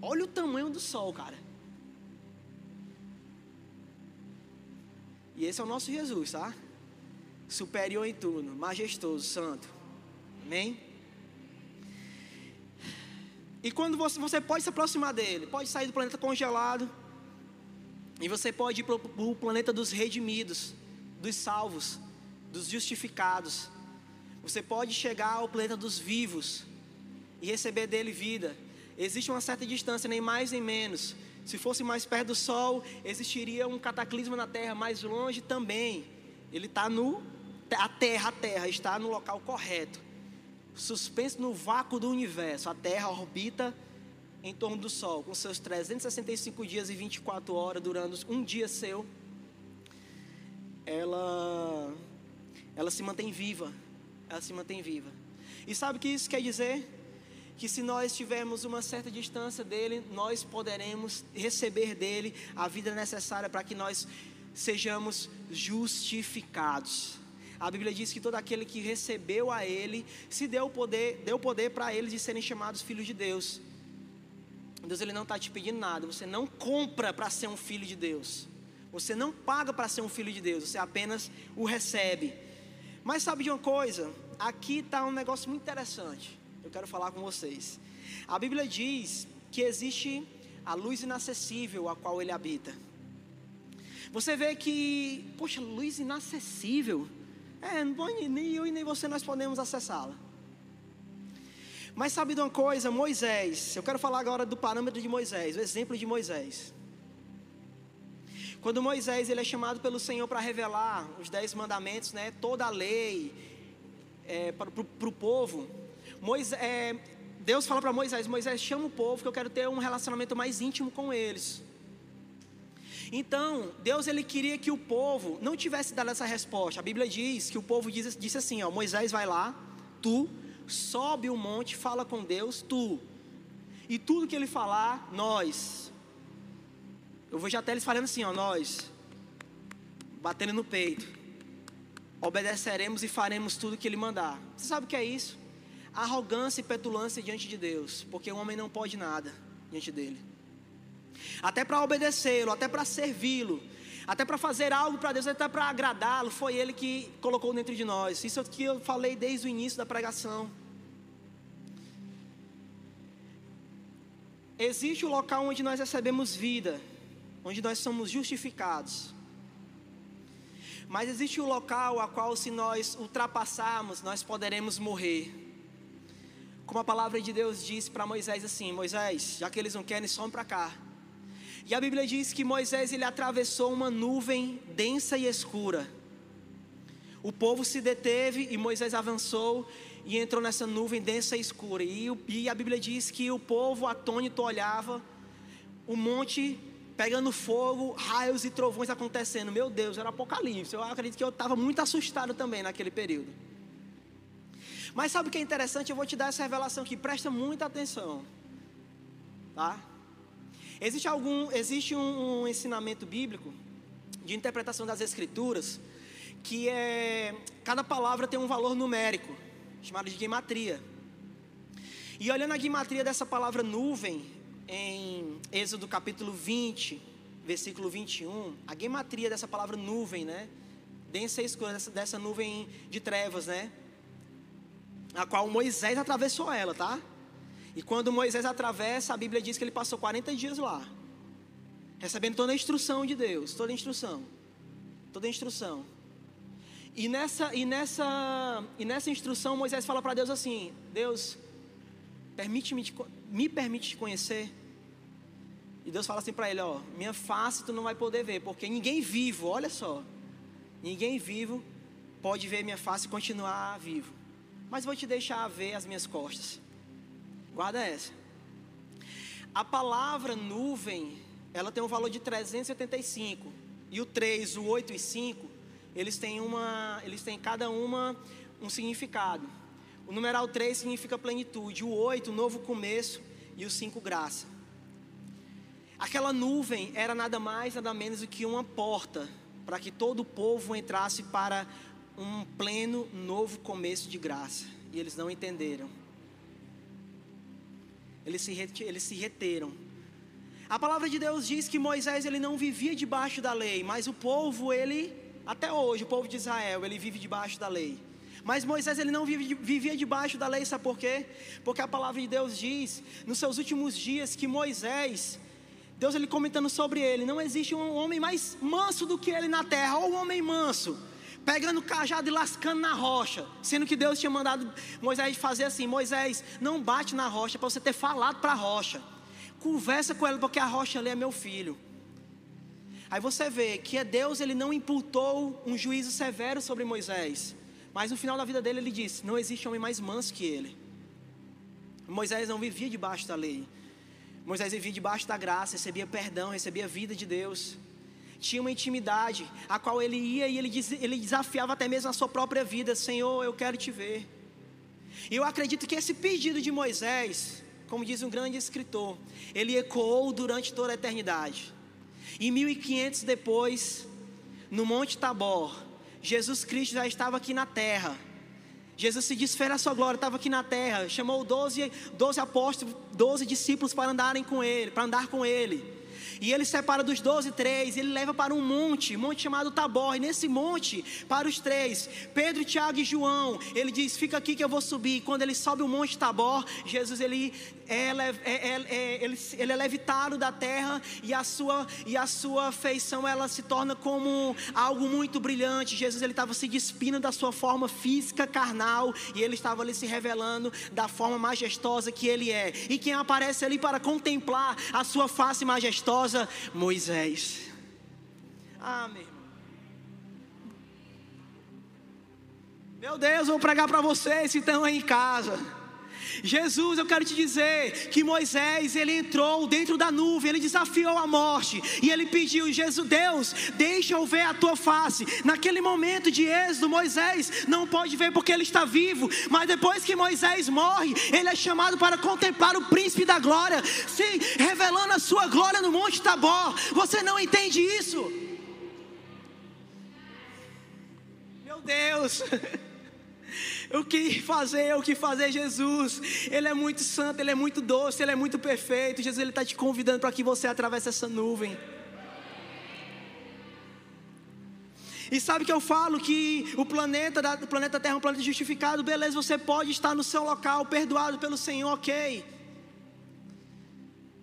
Speaker 1: Olha o tamanho do Sol, cara. E esse é o nosso Jesus, tá? Superior em tudo, majestoso, santo. Amém? E quando você, você pode se aproximar dele, pode sair do planeta congelado, e você pode ir para o planeta dos redimidos, dos salvos, dos justificados. Você pode chegar ao planeta dos vivos e receber dele vida. Existe uma certa distância, nem mais nem menos. Se fosse mais perto do Sol, existiria um cataclisma na Terra. Mais longe também. Ele está no. A Terra, a Terra está no local correto suspenso no vácuo do universo. A Terra orbita em torno do Sol, com seus 365 dias e 24 horas, durando um dia seu. Ela, ela se mantém viva. Ela se mantém viva. E sabe o que isso quer dizer? Que se nós tivermos uma certa distância dele, nós poderemos receber dele a vida necessária para que nós sejamos justificados. A Bíblia diz que todo aquele que recebeu a Ele se deu poder, deu poder para eles de serem chamados filhos de Deus. Deus ele não está te pedindo nada. Você não compra para ser um filho de Deus. Você não paga para ser um filho de Deus. Você apenas o recebe. Mas sabe de uma coisa? Aqui está um negócio muito interessante. Eu quero falar com vocês. A Bíblia diz que existe a luz inacessível a qual ele habita. Você vê que, poxa, luz inacessível. É, nem eu e nem você nós podemos acessá-la. Mas sabe de uma coisa, Moisés, eu quero falar agora do parâmetro de Moisés, o exemplo de Moisés. Quando Moisés ele é chamado pelo Senhor para revelar os dez mandamentos, né, toda a lei é, para o povo, Moisés, é, Deus fala para Moisés: Moisés, chama o povo que eu quero ter um relacionamento mais íntimo com eles. Então, Deus ele queria que o povo não tivesse dado essa resposta. A Bíblia diz que o povo disse, disse assim: ó, Moisés vai lá, tu, sobe o monte, fala com Deus, tu. E tudo que ele falar, nós. Eu já até eles falando assim, ó, nós, batendo no peito, obedeceremos e faremos tudo que ele mandar. Você sabe o que é isso? Arrogância e petulância diante de Deus, porque o homem não pode nada diante dele. Até para obedecê-lo, até para servi-lo, até para fazer algo para Deus, até para agradá-lo, foi Ele que colocou dentro de nós. Isso é o que eu falei desde o início da pregação. Existe o local onde nós recebemos vida, onde nós somos justificados. Mas existe o local a qual, se nós ultrapassarmos, nós poderemos morrer. Como a palavra de Deus disse para Moisés assim: Moisés, já que eles não querem, some para cá. E a Bíblia diz que Moisés ele atravessou uma nuvem densa e escura. O povo se deteve e Moisés avançou e entrou nessa nuvem densa e escura. E, e a Bíblia diz que o povo atônito olhava o monte pegando fogo, raios e trovões acontecendo. Meu Deus, era apocalipse. Eu acredito que eu estava muito assustado também naquele período. Mas sabe o que é interessante? Eu vou te dar essa revelação aqui, presta muita atenção. Tá? Existe, algum, existe um, um ensinamento bíblico de interpretação das escrituras que é cada palavra tem um valor numérico, chamado de gematria. E olhando a gematria dessa palavra nuvem, em Êxodo capítulo 20, versículo 21, a gematria dessa palavra nuvem, né? Densa e escura, dessa, dessa nuvem de trevas, né? A qual Moisés atravessou ela, tá? E quando Moisés atravessa, a Bíblia diz que ele passou 40 dias lá, recebendo toda a instrução de Deus, toda a instrução, toda a instrução. E nessa, e nessa, e nessa instrução, Moisés fala para Deus assim: Deus, permite-me, me permite te conhecer. E Deus fala assim para ele: Ó, minha face tu não vai poder ver, porque ninguém vivo, olha só, ninguém vivo pode ver minha face e continuar vivo. Mas vou te deixar ver as minhas costas. Guarda essa. A palavra nuvem, ela tem um valor de 375. E o 3, o 8 e 5, eles têm uma, eles têm cada uma um significado. O numeral 3 significa plenitude, o 8, novo começo e o 5, graça. Aquela nuvem era nada mais, nada menos do que uma porta para que todo o povo entrasse para um pleno novo começo de graça. E eles não entenderam eles se, eles se reteram. A palavra de Deus diz que Moisés ele não vivia debaixo da lei, mas o povo, ele, até hoje, o povo de Israel, ele vive debaixo da lei. Mas Moisés ele não vive, vivia debaixo da lei, sabe por quê? Porque a palavra de Deus diz, nos seus últimos dias, que Moisés, Deus ele comentando sobre ele, não existe um homem mais manso do que ele na terra, ou um homem manso pegando o cajado e lascando na rocha, sendo que Deus tinha mandado Moisés fazer assim: Moisés, não bate na rocha para você ter falado para a rocha, conversa com ela, porque a rocha ali é meu filho. Aí você vê que é Deus, ele não imputou um juízo severo sobre Moisés, mas no final da vida dele ele disse: Não existe homem mais manso que ele. Moisés não vivia debaixo da lei, Moisés vivia debaixo da graça, recebia perdão, recebia a vida de Deus tinha uma intimidade, a qual ele ia e ele, desafiava até mesmo a sua própria vida: Senhor, eu quero te ver. E eu acredito que esse pedido de Moisés, como diz um grande escritor, ele ecoou durante toda a eternidade. E 1500 depois, no Monte Tabor, Jesus Cristo já estava aqui na terra. Jesus se desfez a sua glória, estava aqui na terra, chamou 12, 12 apóstolos, 12 discípulos para andarem com ele, para andar com ele. E ele separa dos doze três, ele leva para um monte, monte chamado Tabor. E nesse monte, para os três, Pedro, Tiago e João, ele diz: Fica aqui que eu vou subir. E quando ele sobe o monte Tabor, Jesus ele é, é, é, é, ele, ele é levitado da terra e a sua e a sua feição ela se torna como algo muito brilhante. Jesus ele estava se despindo da sua forma física carnal e ele estava ali se revelando da forma majestosa que ele é. E quem aparece ali para contemplar a sua face majestosa, Moisés. Ah, meu irmão. Meu Deus, vou pregar para vocês que estão aí em casa. Jesus, eu quero te dizer que Moisés, ele entrou dentro da nuvem, ele desafiou a morte e ele pediu: Jesus, Deus, deixa eu ver a tua face. Naquele momento de êxodo, Moisés não pode ver porque ele está vivo, mas depois que Moisés morre, ele é chamado para contemplar o príncipe da glória, sim, revelando a sua glória no Monte Tabor. Você não entende isso? Meu Deus. O que fazer, o que fazer, Jesus? Ele é muito santo, ele é muito doce, ele é muito perfeito. Jesus, ele está te convidando para que você atravesse essa nuvem. E sabe que eu falo que o planeta, o planeta Terra é um planeta justificado, beleza, você pode estar no seu local, perdoado pelo Senhor, ok.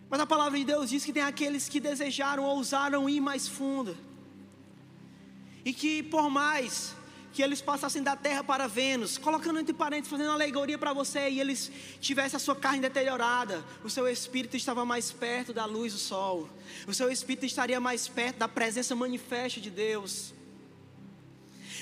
Speaker 1: Mas a palavra de Deus diz que tem aqueles que desejaram, ousaram ir mais fundo. E que por mais que eles passassem da terra para Vênus, colocando entre parênteses, fazendo uma alegoria para você, e eles tivessem a sua carne deteriorada, o seu espírito estava mais perto da luz do sol, o seu espírito estaria mais perto da presença manifesta de Deus.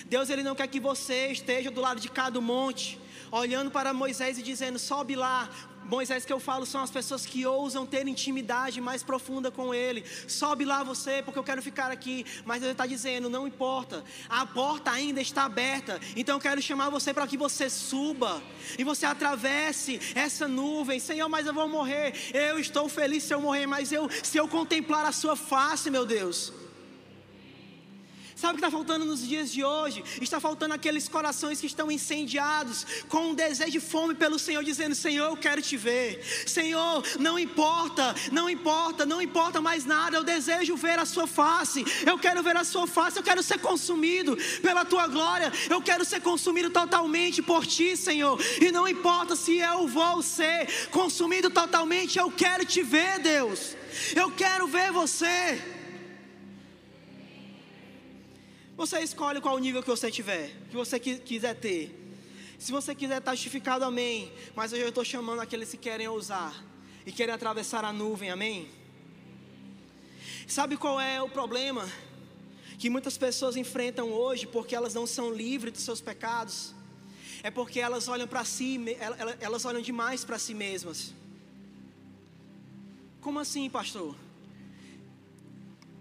Speaker 1: Deus ele não quer que você esteja do lado de cada monte, olhando para Moisés e dizendo: sobe lá, Moisés que eu falo são as pessoas que ousam ter intimidade mais profunda com Ele. Sobe lá você, porque eu quero ficar aqui. Mas Ele está dizendo: não importa, a porta ainda está aberta. Então eu quero chamar você para que você suba e você atravesse essa nuvem. Senhor, mas eu vou morrer. Eu estou feliz se eu morrer, mas eu, se eu contemplar a Sua face, meu Deus. Sabe o que está faltando nos dias de hoje? Está faltando aqueles corações que estão incendiados com um desejo de fome pelo Senhor, dizendo: Senhor, eu quero te ver. Senhor, não importa, não importa, não importa mais nada. Eu desejo ver a Sua face. Eu quero ver a Sua face. Eu quero ser consumido pela Tua glória. Eu quero ser consumido totalmente por Ti, Senhor. E não importa se eu vou ser consumido totalmente. Eu quero te ver, Deus. Eu quero ver você. Você escolhe qual nível que você tiver, que você quiser ter. Se você quiser estar justificado, amém. Mas eu estou chamando aqueles que querem ousar e querem atravessar a nuvem, amém. Sabe qual é o problema que muitas pessoas enfrentam hoje porque elas não são livres dos seus pecados? É porque elas olham para si, elas olham demais para si mesmas. Como assim, pastor?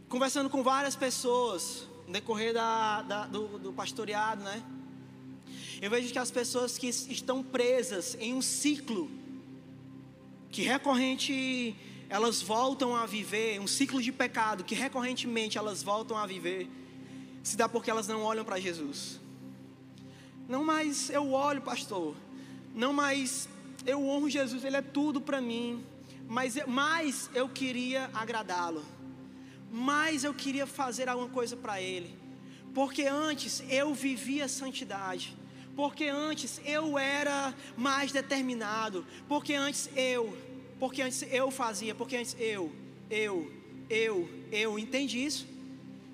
Speaker 1: Conversando com várias pessoas, no decorrer da, da, do, do pastoreado, né? Eu vejo que as pessoas que estão presas em um ciclo que recorrente elas voltam a viver, um ciclo de pecado que recorrentemente elas voltam a viver, se dá porque elas não olham para Jesus. Não mais eu olho, pastor. Não mais eu honro Jesus, ele é tudo para mim. Mas mais eu queria agradá-lo mais eu queria fazer alguma coisa para Ele. Porque antes eu vivia santidade. Porque antes eu era mais determinado. Porque antes eu. Porque antes eu fazia. Porque antes eu. Eu. Eu. Eu. Entende isso?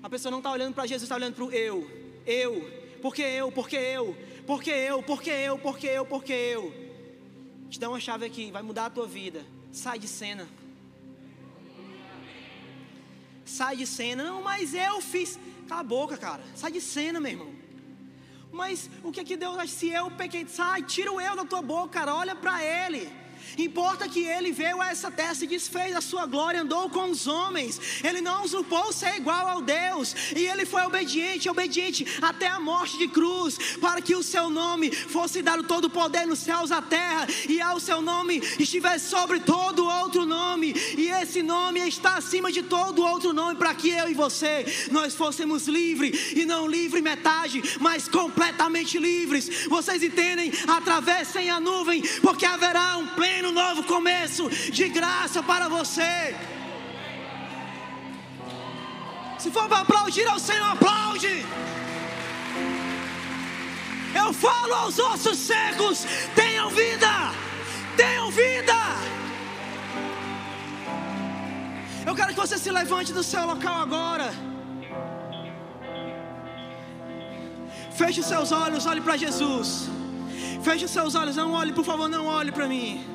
Speaker 1: A pessoa não está olhando para Jesus, está olhando para o eu. Eu. Porque eu. Porque eu. Porque eu. Porque eu. Porque eu. Porque eu. Te dá uma chave aqui. Vai mudar a tua vida. Sai de cena sai de cena. Não, mas eu fiz. Cala a boca, cara. Sai de cena, meu irmão. Mas o que é que Deus Se eu pequei, sai, tira o eu da tua boca, cara. Olha para Ele. Importa que ele veio a essa terra, se desfez a sua glória, andou com os homens. Ele não usurpou ser igual ao Deus. E ele foi obediente, obediente até a morte de cruz, para que o seu nome fosse dado todo o poder nos céus e terra, e ao seu nome estivesse sobre todo outro nome. E esse nome está acima de todo outro nome, para que eu e você nós fôssemos livres, e não livre metade, mas completamente livres. Vocês entendem? Atravessem a nuvem, porque haverá um pleno um novo começo de graça para você. Se for para aplaudir ao Senhor, aplaude. Eu falo aos ossos secos: tenham vida, tenham vida. Eu quero que você se levante do seu local agora. Feche os seus olhos, olhe para Jesus. Feche os seus olhos, não olhe, por favor, não olhe para mim.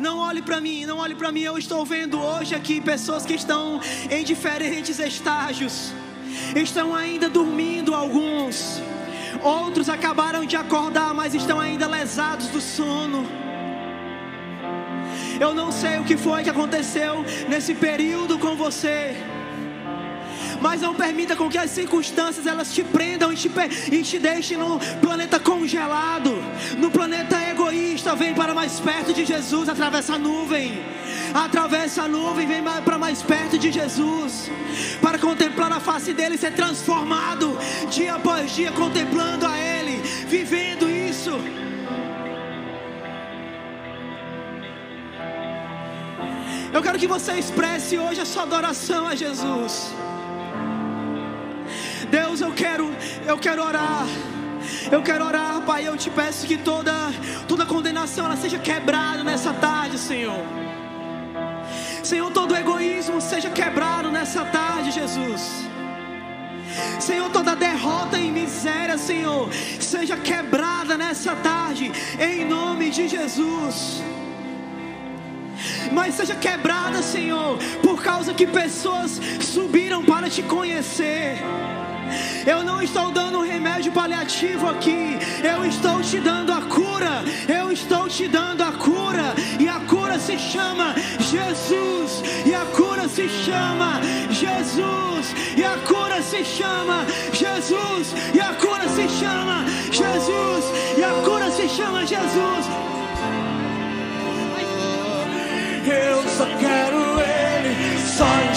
Speaker 1: Não olhe para mim, não olhe para mim. Eu estou vendo hoje aqui pessoas que estão em diferentes estágios. Estão ainda dormindo alguns. Outros acabaram de acordar, mas estão ainda lesados do sono. Eu não sei o que foi que aconteceu nesse período com você mas não permita com que as circunstâncias elas te prendam e te, e te deixem no planeta congelado, no planeta egoísta. Vem para mais perto de Jesus, atravessa a nuvem, atravessa a nuvem, vem para mais perto de Jesus, para contemplar a face dele, ser transformado dia após dia, contemplando a Ele, vivendo isso. Eu quero que você expresse hoje a sua adoração a Jesus. Deus, eu quero, eu quero orar. Eu quero orar, Pai. Eu te peço que toda, toda condenação ela seja quebrada nessa tarde, Senhor. Senhor, todo egoísmo seja quebrado nessa tarde, Jesus. Senhor, toda derrota e miséria, Senhor, seja quebrada nessa tarde, em nome de Jesus. Mas seja quebrada, Senhor, por causa que pessoas subiram para te conhecer. Eu não estou dando um remédio paliativo aqui. Eu estou te dando a cura. Eu estou te dando a cura. E a cura se chama Jesus. E a cura se chama Jesus. E a cura se chama Jesus. E a cura se chama Jesus. E a cura se chama Jesus.
Speaker 2: Eu só quero Ele, só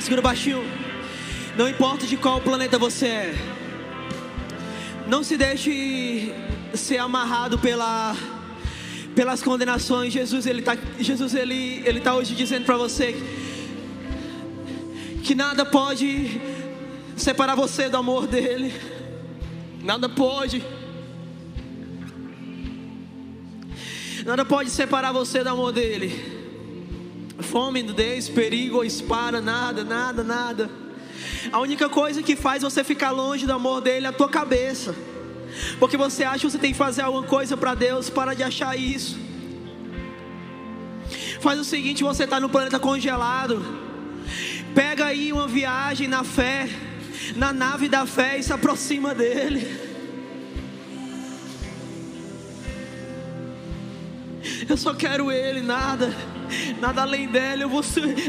Speaker 1: Segura baixinho. Não importa de qual planeta você é. Não se deixe ser amarrado pela pelas condenações. Jesus ele está Jesus ele ele tá hoje dizendo para você que nada pode separar você do amor dele. Nada pode. Nada pode separar você do amor dele. Fome, nudez, perigo, espada, nada, nada, nada. A única coisa que faz você ficar longe do amor dele é a tua cabeça. Porque você acha que você tem que fazer alguma coisa para Deus, para de achar isso. Faz o seguinte, você está no planeta congelado. Pega aí uma viagem na fé, na nave da fé e se aproxima dele. Eu só quero ele, nada, nada além dele. Eu vou,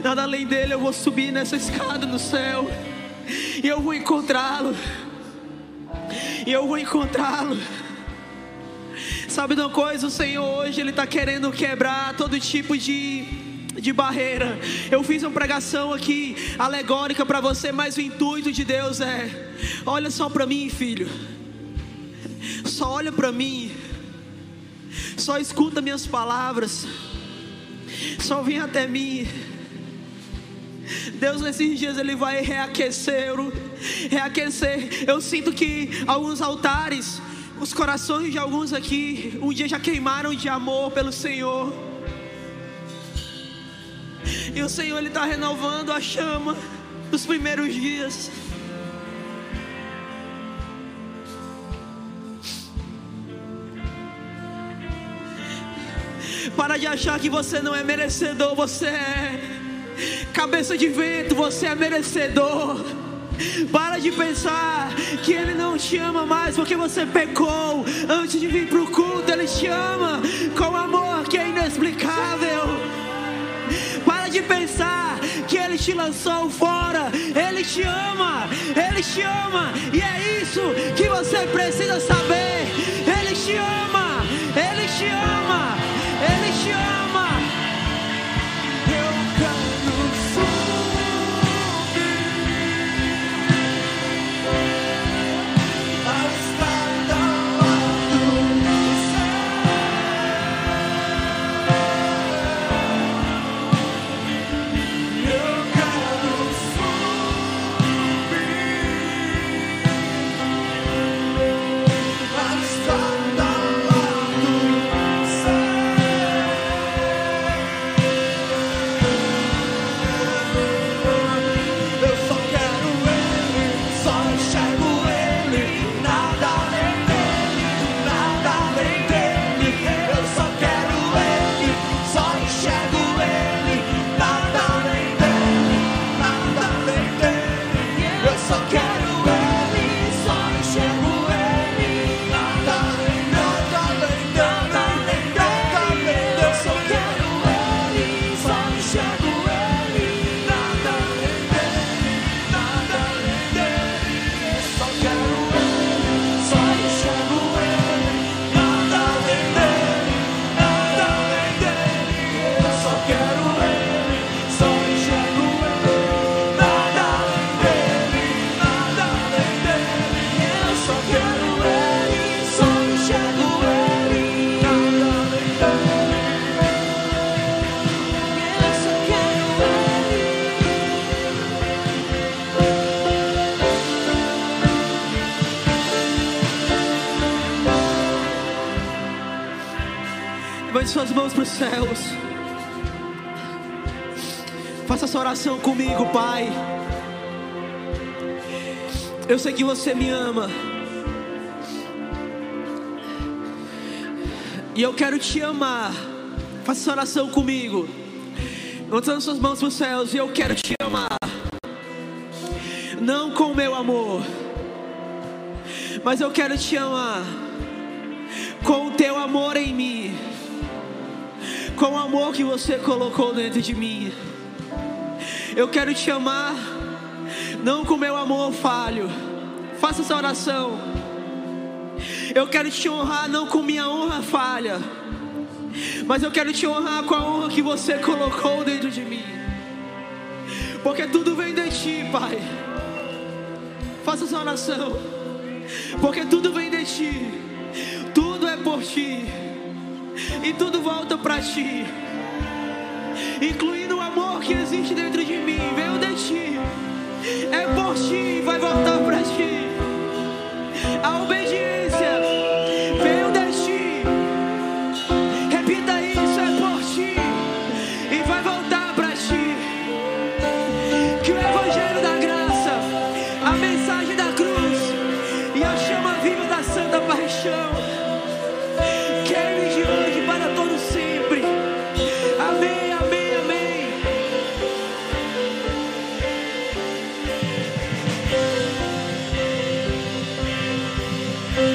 Speaker 1: nada além dele. Eu vou subir nessa escada no céu e eu vou encontrá-lo. E eu vou encontrá-lo. Sabe de uma coisa? O Senhor hoje Ele está querendo quebrar todo tipo de, de barreira. Eu fiz uma pregação aqui alegórica para você, mas o intuito de Deus é: olha só para mim, filho. Só olha para mim. Só escuta minhas palavras. Só vem até mim. Deus nesses dias ele vai reaquecer, reaquecer. Eu sinto que alguns altares, os corações de alguns aqui, um dia já queimaram de amor pelo Senhor. E o Senhor ele está renovando a chama dos primeiros dias. Para de achar que você não é merecedor, você é. Cabeça de vento, você é merecedor. Para de pensar que Ele não te ama mais porque você pecou antes de vir para o culto. Ele te ama com amor que é inexplicável. Para de pensar que Ele te lançou fora. Ele te ama, Ele te ama, e é isso que você precisa saber. Ele te ama, suas mãos para os céus. Faça essa oração comigo, Pai. Eu sei que você me ama. E eu quero te amar. Faça essa oração comigo. Levantando suas mãos para os céus. E eu quero te amar. Não com o meu amor. Mas eu quero te amar. Com o teu amor em mim com o amor que você colocou dentro de mim. Eu quero te amar, não com meu amor falho. Faça essa oração. Eu quero te honrar, não com minha honra falha, mas eu quero te honrar com a honra que você colocou dentro de mim. Porque tudo vem de ti, Pai. Faça essa oração. Porque tudo vem de ti. Tudo é por ti e tudo volta para ti, incluindo o amor que existe dentro de mim, veio de ti, é por ti, vai voltar para ti, a obediência.